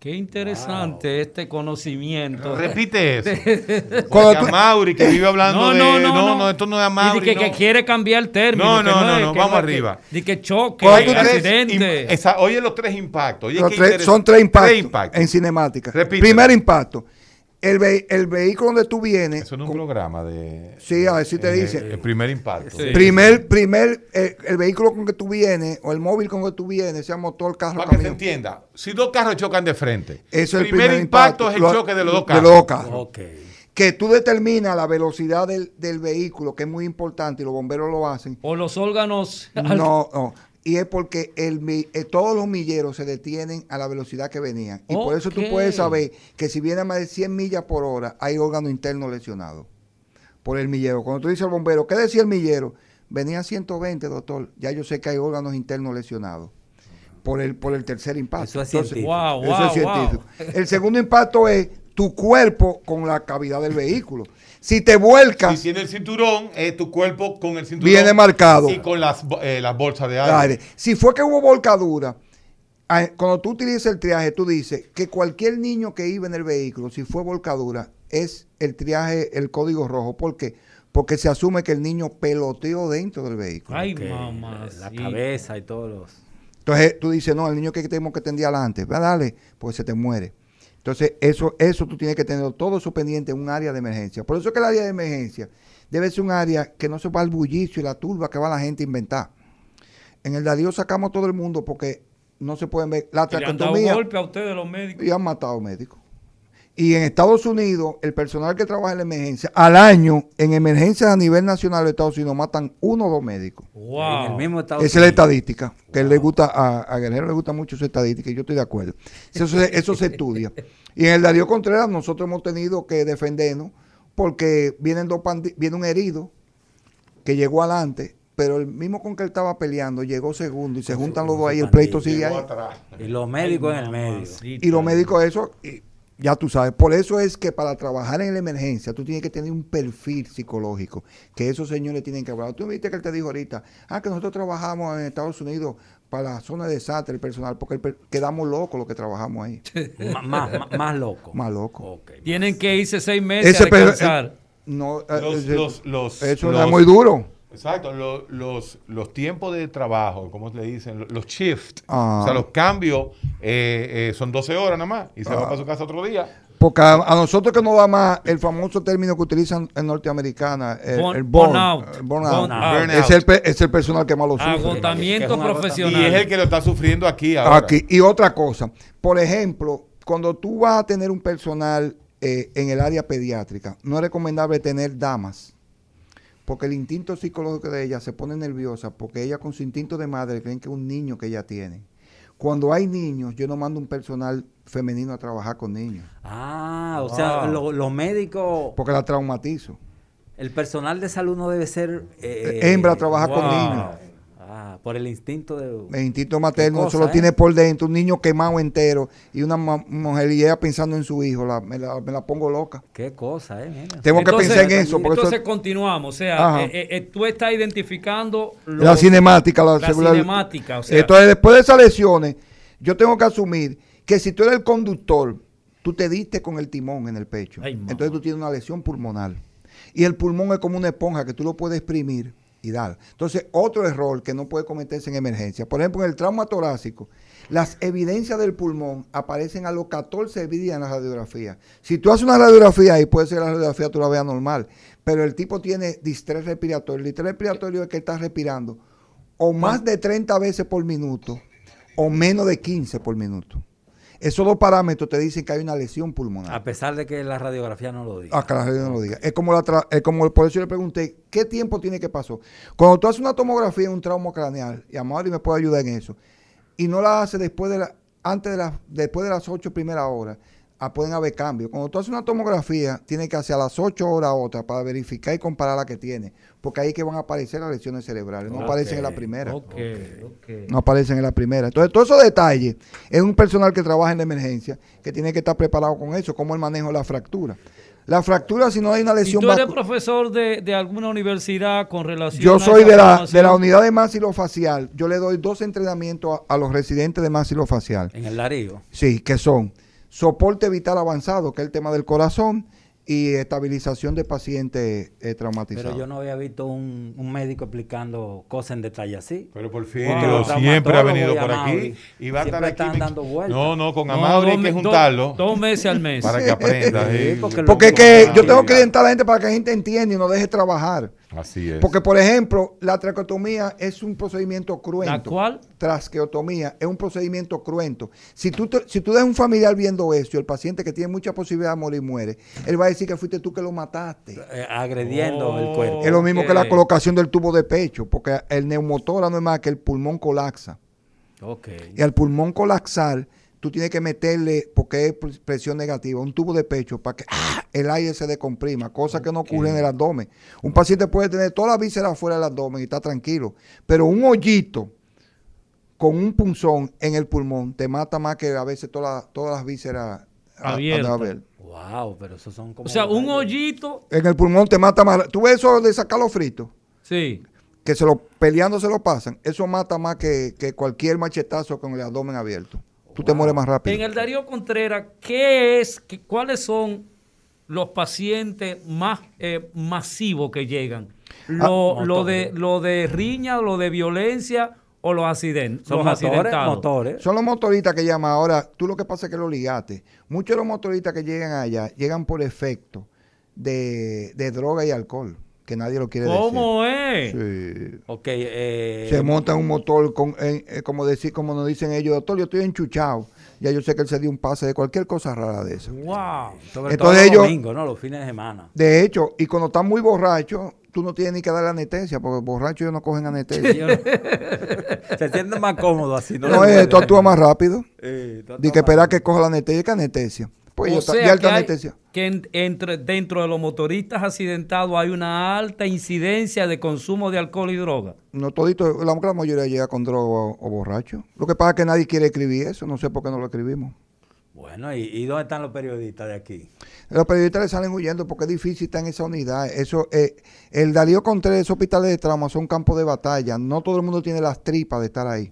Qué interesante este conocimiento. [laughs] Repite eso. [laughs] Cuando tú- a Mauri que vive hablando No, de... no, no, no, no. esto no es a Y Mauri, de que, no. que quiere cambiar el término. No, que no, no, es- no, que vamos arriba. De que choque, accidente. esa- oye los tres impactos. Oye, Los qué tres- interes- son tres impactos, Tres impactos. en cinemática. Repítelo. Primer impacto, el, ve- el vehículo donde tú vienes. Eso no es con- un programa de... Sí, a ver si te dice. El primer impacto. Sí. Primer, primer, eh, el vehículo con que tú vienes o el móvil con que tú vienes, sea motor, carro, Para que se entienda, si dos carros chocan de frente, Eso es el primer, impacto, es el Lo- choque de los dos de carros. los dos carros. Ok. Que tú determinas la velocidad del, del vehículo, que es muy importante y los bomberos lo hacen. O los órganos. No, no. Y es porque el, eh, todos los milleros se detienen a la velocidad que venían. Y por eso tú puedes saber que si viene a más de 100 millas por hora, hay órgano interno lesionado por el millero. Cuando tú dices al bombero, ¿qué decía el millero? Venía a 120, doctor. Ya yo sé que hay órganos internos lesionados por el, por el tercer impacto. Eso es científico. Wow, Eso wow, es científico. El segundo impacto es tu cuerpo con la cavidad del vehículo. Si te vuelcas, Si tiene el cinturón, es tu cuerpo con el cinturón. Viene marcado. Y con las, eh, las bolsas de aire. aire. si fue que hubo volcadura, cuando tú utilizas el triaje, tú dices que cualquier niño que iba en el vehículo, si fue volcadura, es el triaje, el código rojo. ¿Por qué? Porque se asume que el niño peloteó dentro del vehículo. Ay, mamá. La cabeza y todos los. Entonces tú dices, no, el niño que tenemos que tender adelante, va, dale, pues se te muere. Entonces, eso, eso tú tienes que tener todo eso pendiente en un área de emergencia. Por eso es que el área de emergencia debe ser un área que no se va al bullicio y la turba que va la gente a inventar. En el Darío sacamos a todo el mundo porque no se pueden ver. La traqueotomía golpe a ustedes los médicos. y han matado médicos. Y en Estados Unidos, el personal que trabaja en la emergencia, al año, en emergencias a nivel nacional de Estados Unidos, matan uno o dos médicos. En el Wow. mismo. Esa es la estadística, que le gusta a, a Guerrero le gusta mucho esa estadística y yo estoy de acuerdo. Eso se, eso se estudia. [laughs] Y en el Darío Contreras nosotros hemos tenido que defendernos porque vienen dos viene un herido que llegó adelante, pero el mismo con que él estaba peleando llegó segundo y se juntan los dos ahí, el pleito sigue ahí. Y los médicos en el medio. Y los médicos eso, y ya tú sabes, por eso es que para trabajar en la emergencia tú tienes que tener un perfil psicológico, que esos señores tienen que hablar. Tú viste que él te dijo ahorita, ah, que nosotros trabajamos en Estados Unidos para la zona de desastre, el personal, porque el per- quedamos locos los que trabajamos ahí, más, más, más loco. más locos. Ok. Tienen que irse seis meses Ese a descansar. No, eh, Los- los- los- eso los- es muy duro. Exacto, lo- los, los tiempos de trabajo, ¿cómo le dicen? Los shift, Ah. o sea, los cambios eh, eh, son 12 horas nada más y se va Ah. para su casa otro día. Porque a, a nosotros que nos da más el famoso término que utilizan en norteamericana, el, Burn- el burn, burnout. el burnout. Burnout. Es, el, es el personal que más lo sufre. Es agotamiento. profesional. Y es el que lo está sufriendo aquí ahora. Aquí. Y otra cosa, por ejemplo, cuando tú vas a tener un personal eh, en el área pediátrica, no es recomendable tener damas, porque el instinto psicológico de ella se pone nerviosa, porque ella con su instinto de madre creen que es un niño que ella tiene. Cuando hay niños, yo no mando un personal femenino a trabajar con niños, Ah, o sea, Wow. lo- los médicos, porque la traumatizo. el personal de salud no debe ser... eh, Hembra trabaja con wow. niños. Ah, por el instinto de... El instinto materno Qué eso cosa, lo ¿eh? tiene por dentro, un niño quemado entero y una mujer y ella pensando en su hijo, la- me, la, me la pongo loca. Qué cosa, ¿eh? Mira. Tengo Entonces- que pensar en eso, porque Entonces eso, continuamos. O sea, eh, eh, eh, tú estás identificando lo- la cinemática, la, cinemática. O sea, Entonces, después de esas lesiones, yo tengo que asumir que si tú eres el conductor, tú te diste con el timón en el pecho. Ay. Entonces tú tienes una lesión pulmonar. Y el pulmón es como una esponja que tú lo puedes exprimir Entonces, otro error que no puede cometerse en emergencia. Por ejemplo, en el trauma torácico, las evidencias del pulmón aparecen a los 14 días en la radiografía. Si tú haces una radiografía y puede ser la radiografía tú la veas normal, pero el tipo tiene distrés respiratorio. El distrés respiratorio es que está respirando o más de 30 veces por minuto o menos de 15 por minuto. Esos dos parámetros te dicen que hay una lesión pulmonar. A pesar de que la radiografía no lo diga. Ah, que la radio no lo diga. Es como, la tra- es como por eso yo le pregunté, ¿qué tiempo tiene que pasar? Cuando tú haces una tomografía en un trauma craneal, y Amaury me puede ayudar en eso, y no la hace después de la, antes de las, después de las ocho primeras horas, ah, pueden haber cambios. Cuando tú haces una tomografía, tienes que hacer a las ocho horas otra para verificar y comparar la que tiene, porque ahí es que van a aparecer las lesiones cerebrales, no aparecen en la primera. Ok, ok. No aparecen en la primera. Entonces, todos esos detalles es un personal que trabaja en la emergencia que tiene que estar preparado con eso, como el manejo de la fractura. La fractura, si no hay una ¿Y lesión tú eres profesor de, de alguna universidad con relación Yo a soy esa de la, de la unidad de maxilofacial. Yo le doy dos entrenamientos a, a los residentes de maxilofacial. En el Darío. Sí, que son soporte vital avanzado, que es el tema del corazón, y estabilización de pacientes eh, traumatizados. Pero yo no había visto un, un médico explicando cosas en detalle así. Pero por fin, Wow. Siempre ha venido por Amaury aquí y va a estar aquí. dando vueltas. No, no, con No, Amaury hay dos que juntarlo Dos, dos meses al mes. para que aprenda. [laughs] Sí, sí. porque Porque que yo tengo que orientar a la gente para que la gente entienda y no deje trabajar. Así es. Porque, por ejemplo, la traqueotomía es un procedimiento cruento. ¿La cuál? Traqueotomía es un procedimiento cruento. Si tú, te- si tú dejas un familiar viendo esto y el paciente que tiene mucha posibilidad de morir muere, él va a decir que fuiste tú que lo mataste. Eh, agrediendo Oh. el cuerpo. Es lo mismo que la colocación del tubo de pecho, porque el neumotora no es más que el pulmón colapsa. Ok. Y al pulmón colapsar, tú tienes que meterle, porque es pres- presión negativa, un tubo de pecho para que ¡ah! el aire se decomprima, cosa que no ocurre en el abdomen. Un paciente puede tener toda la víscera fuera del abdomen y está tranquilo, pero un hoyito con un punzón en el pulmón te mata más que a veces todas las- todas las vísceras Abiertas. Wow, pero esos son como. O sea, un hoyito, En el pulmón te mata más. ¿Tú ves eso de sacar los fritos? sí. Que se lo peleando se lo pasan. Eso mata más que, que cualquier machetazo con el abdomen abierto. Tú te mueres más rápido. En el Darío Contreras, ¿qué es, qué- cuáles son los pacientes más eh, masivos que llegan? Lo, Ah, lo de, lo de riña, lo de violencia o los accidentes. Son los motores, accidentados. motores. Son los motoristas que llaman. Ahora, tú lo que pasa es que lo ligaste. Muchos de los motoristas que llegan allá llegan por efecto de, de droga y alcohol, que nadie lo quiere ¿Cómo es? decir. Sí. Ok, eh, Se monta un motor, con, eh, como decir, como nos dicen ellos, doctor, yo estoy enchuchado. Ya yo sé que él se dio un pase de cualquier cosa rara de eso. Wow. sobre entonces todo los ellos- domingos, ¿no? Los fines de semana. De hecho, y cuando están muy borrachos, tú no tienes ni que darle anestesia, porque borrachos ellos no cogen anestesia. [laughs] Se sienten más cómodos así. No, no, duele. tú actúas más rápido. Eh, tú Di que esperar que coja la anestesia, que anestesia. Pues o sea alta que, hay- anestesia. que en- entre, dentro de los motoristas accidentados hay una alta incidencia de consumo de alcohol y droga. No todito, la gran mayoría llega con droga o, o borracho. Lo que pasa es que nadie quiere escribir eso, no sé por qué no lo escribimos. Bueno, ¿y, y dónde están los periodistas de aquí? Los periodistas le salen huyendo porque es difícil estar en esa unidad. Eso, eh, el Darío Contreras, esos hospitales de trauma son campos de batalla. No todo el mundo tiene las tripas de estar ahí.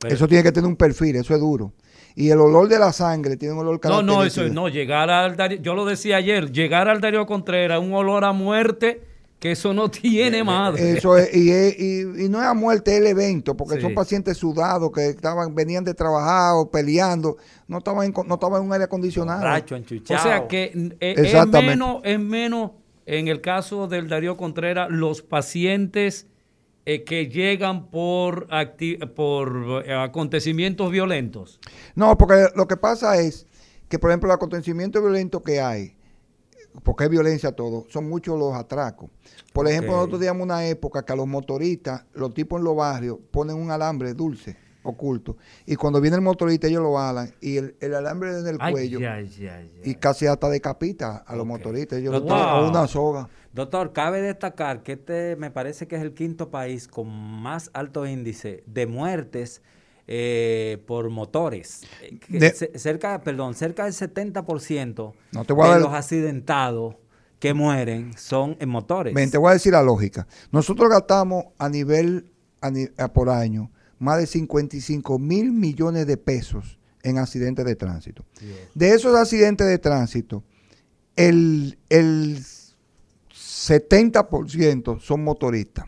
Pero- eso tiene que tener un perfil, eso es duro. Y el olor de la sangre tiene un olor No, característico. no, eso es- no, llegar al Darío, yo lo decía ayer, llegar al Darío Contreras, un olor a muerte, que eso no [laughs] tiene madre. Eso es, y, es- y- y no es a muerte, es el evento, porque Sí. son pacientes sudados que estaban, venían de trabajar o peleando, no estaban en, co- no estaban en un aire acondicionado. Borracho, O sea que eh, es menos, es menos, en el caso del Darío Contreras, los pacientes eh, que llegan por, por eh, acontecimientos violentos. No, porque lo que pasa es que, por ejemplo, el acontecimiento violento que hay, porque es violencia todo, son muchos los atracos. Por ejemplo, nosotros teníamos una época que a los motoristas, los tipos en los barrios, ponen un alambre dulce, oculto, y cuando viene el motorista ellos lo alan, y el, el alambre en el Ay, cuello, ay, ay, ay. y casi hasta decapita a los motoristas, ellos tiran a wow. una soga. Doctor, cabe destacar que este me parece que es el quinto país con más alto índice de muertes eh, por motores. Eh, De- cerca, perdón, cerca del 70% No te voy a de los accidentados que mueren son en motores. Ven, te voy a decir la lógica. Nosotros gastamos a nivel a ni- a por año más de 55 mil millones de pesos en accidentes de tránsito. De esos accidentes de tránsito, el, el 70% son motoristas.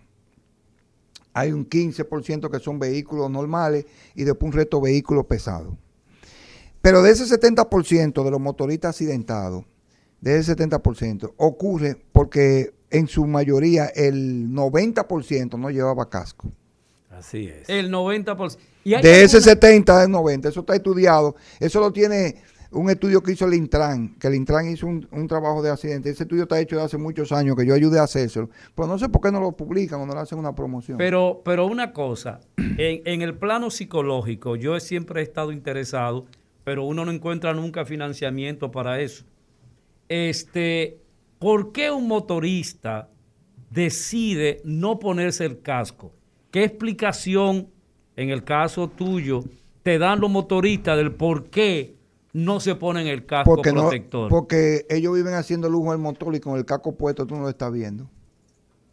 Hay un 15% que son vehículos normales y después un resto vehículos pesados. Pero de ese 70% de los motoristas accidentados, de ese 70%, ocurre porque en su mayoría el 90% no llevaba casco. Así es. El 90%. Y hay De ese alguna- 70 al 90, eso está estudiado. Eso lo tiene un estudio que hizo el Intran, que el Intran hizo un, un trabajo de accidente. Ese estudio está hecho de hace muchos años, que yo ayudé a hacérselo. Pero no sé por qué no lo publican o no le hacen una promoción. Pero, pero una cosa, [clears throat] en, en el plano psicológico, yo siempre he estado interesado, pero uno no encuentra nunca financiamiento para eso. Este, ¿por qué un motorista decide no ponerse el casco? ¿Qué explicación, en el caso tuyo, te dan los motoristas del por qué no se ponen el casco porque, no, protector? porque ellos viven haciendo lujo al motor y con el casco puesto tú no lo estás viendo.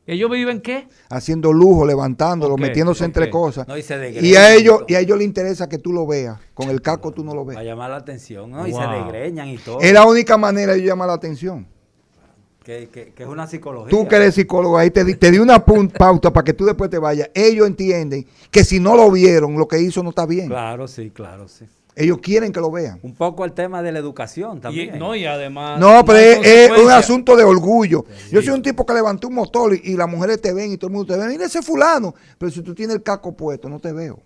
¿Ellos viven qué? Haciendo lujo, levantándolo, metiéndose entre cosas. No, y se y degreñan a y ellos y a ellos les interesa que tú lo veas. Con el casco tú no lo ves. Para llamar la atención, ¿no? Y se degreñan y todo. Es la única manera de ellos llamar la atención. Que, que- que es una psicología. Tú que eres psicólogo, ahí te, di- te di una pauta para que tú después te vayas. Ellos entienden que si no lo vieron, lo que hizo no está bien. Claro, sí, claro, sí. Ellos quieren que lo vean. Un poco el tema de la educación Y, también. no, y además... No, pero es, es un asunto de orgullo. Yo soy un tipo que levantó un motor y, y las mujeres te ven y todo el mundo te ve. Mira ese fulano. Pero si tú tienes el casco puesto, no te veo.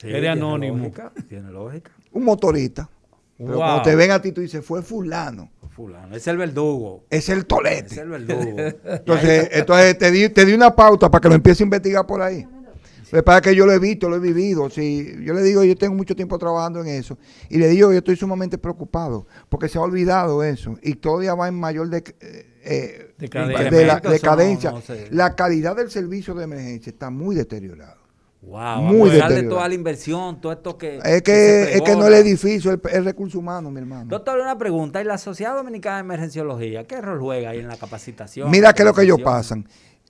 Sí, Eres anónimo. lógica, tiene lógica. Un motorista. Pero Wow. cuando te ven a ti, tú dices, fue fulano. Fulano, es el verdugo. Es el Es tolete. el verdugo. Entonces, entonces te, di, te di una pauta para que lo empiece a investigar por ahí. Pues para que yo lo he visto, lo he vivido. Si yo le digo, yo tengo mucho tiempo trabajando en eso. Y le digo, yo estoy sumamente preocupado porque se ha olvidado eso. Y todavía va en mayor de, eh, Decadencia. de la Incrementos decadencia. son, no sé. La calidad del servicio de emergencia está muy deteriorada. Wow, Muy de toda la inversión, todo esto que. Es se que, es que no el edificio, el, el recurso humano, mi hermano. Doctor, una pregunta. ¿Y la Sociedad Dominicana de Emergenciología qué rol juega ahí en la capacitación? Mira qué es lo que ellos pasan.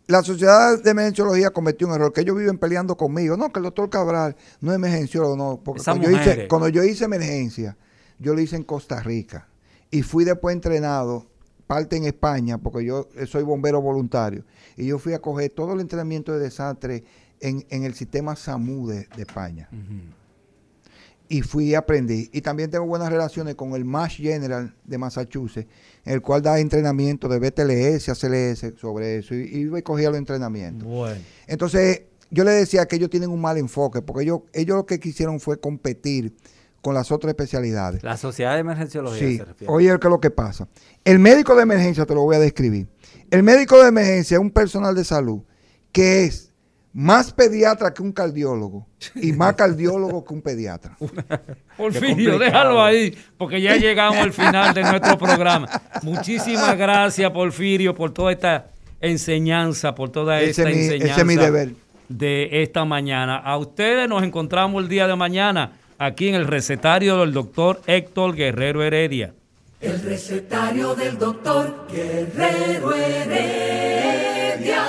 La sociedad de emergenciología cometió un error, que ellos viven peleando conmigo. No, que el doctor Cabral no es emergenciólogo, no. Porque cuando yo, hice, cuando yo hice emergencia, yo lo hice en Costa Rica. Y fui después entrenado, parte en España, porque yo soy bombero voluntario. Y yo fui a coger todo el entrenamiento de desastre en, en el sistema SAMU de, de España. Y fui y aprendí. Y también tengo buenas relaciones con el MASH General de Massachusetts, el cual da entrenamiento de BTLS, ACLS sobre eso. Y, y iba y cogía los entrenamientos. Bueno. Entonces, yo le decía que ellos tienen un mal enfoque, porque ellos, ellos lo que quisieron fue competir con las otras especialidades. La Sociedad de Emergenciología Sí, se refiere. oye, ¿qué es lo que pasa? El médico de emergencia, te lo voy a describir. El médico de emergencia es un personal de salud que es más pediatra que un cardiólogo y más cardiólogo que un pediatra. [laughs] Porfirio, déjalo ahí, porque ya llegamos al final de nuestro programa. Muchísimas gracias, Porfirio, por toda esta enseñanza, por toda Ese esta es mi- ese enseñanza es mi deber. de esta mañana. A ustedes nos encontramos el día de mañana aquí en el recetario del doctor Héctor Guerrero Heredia. El recetario del doctor Guerrero Heredia.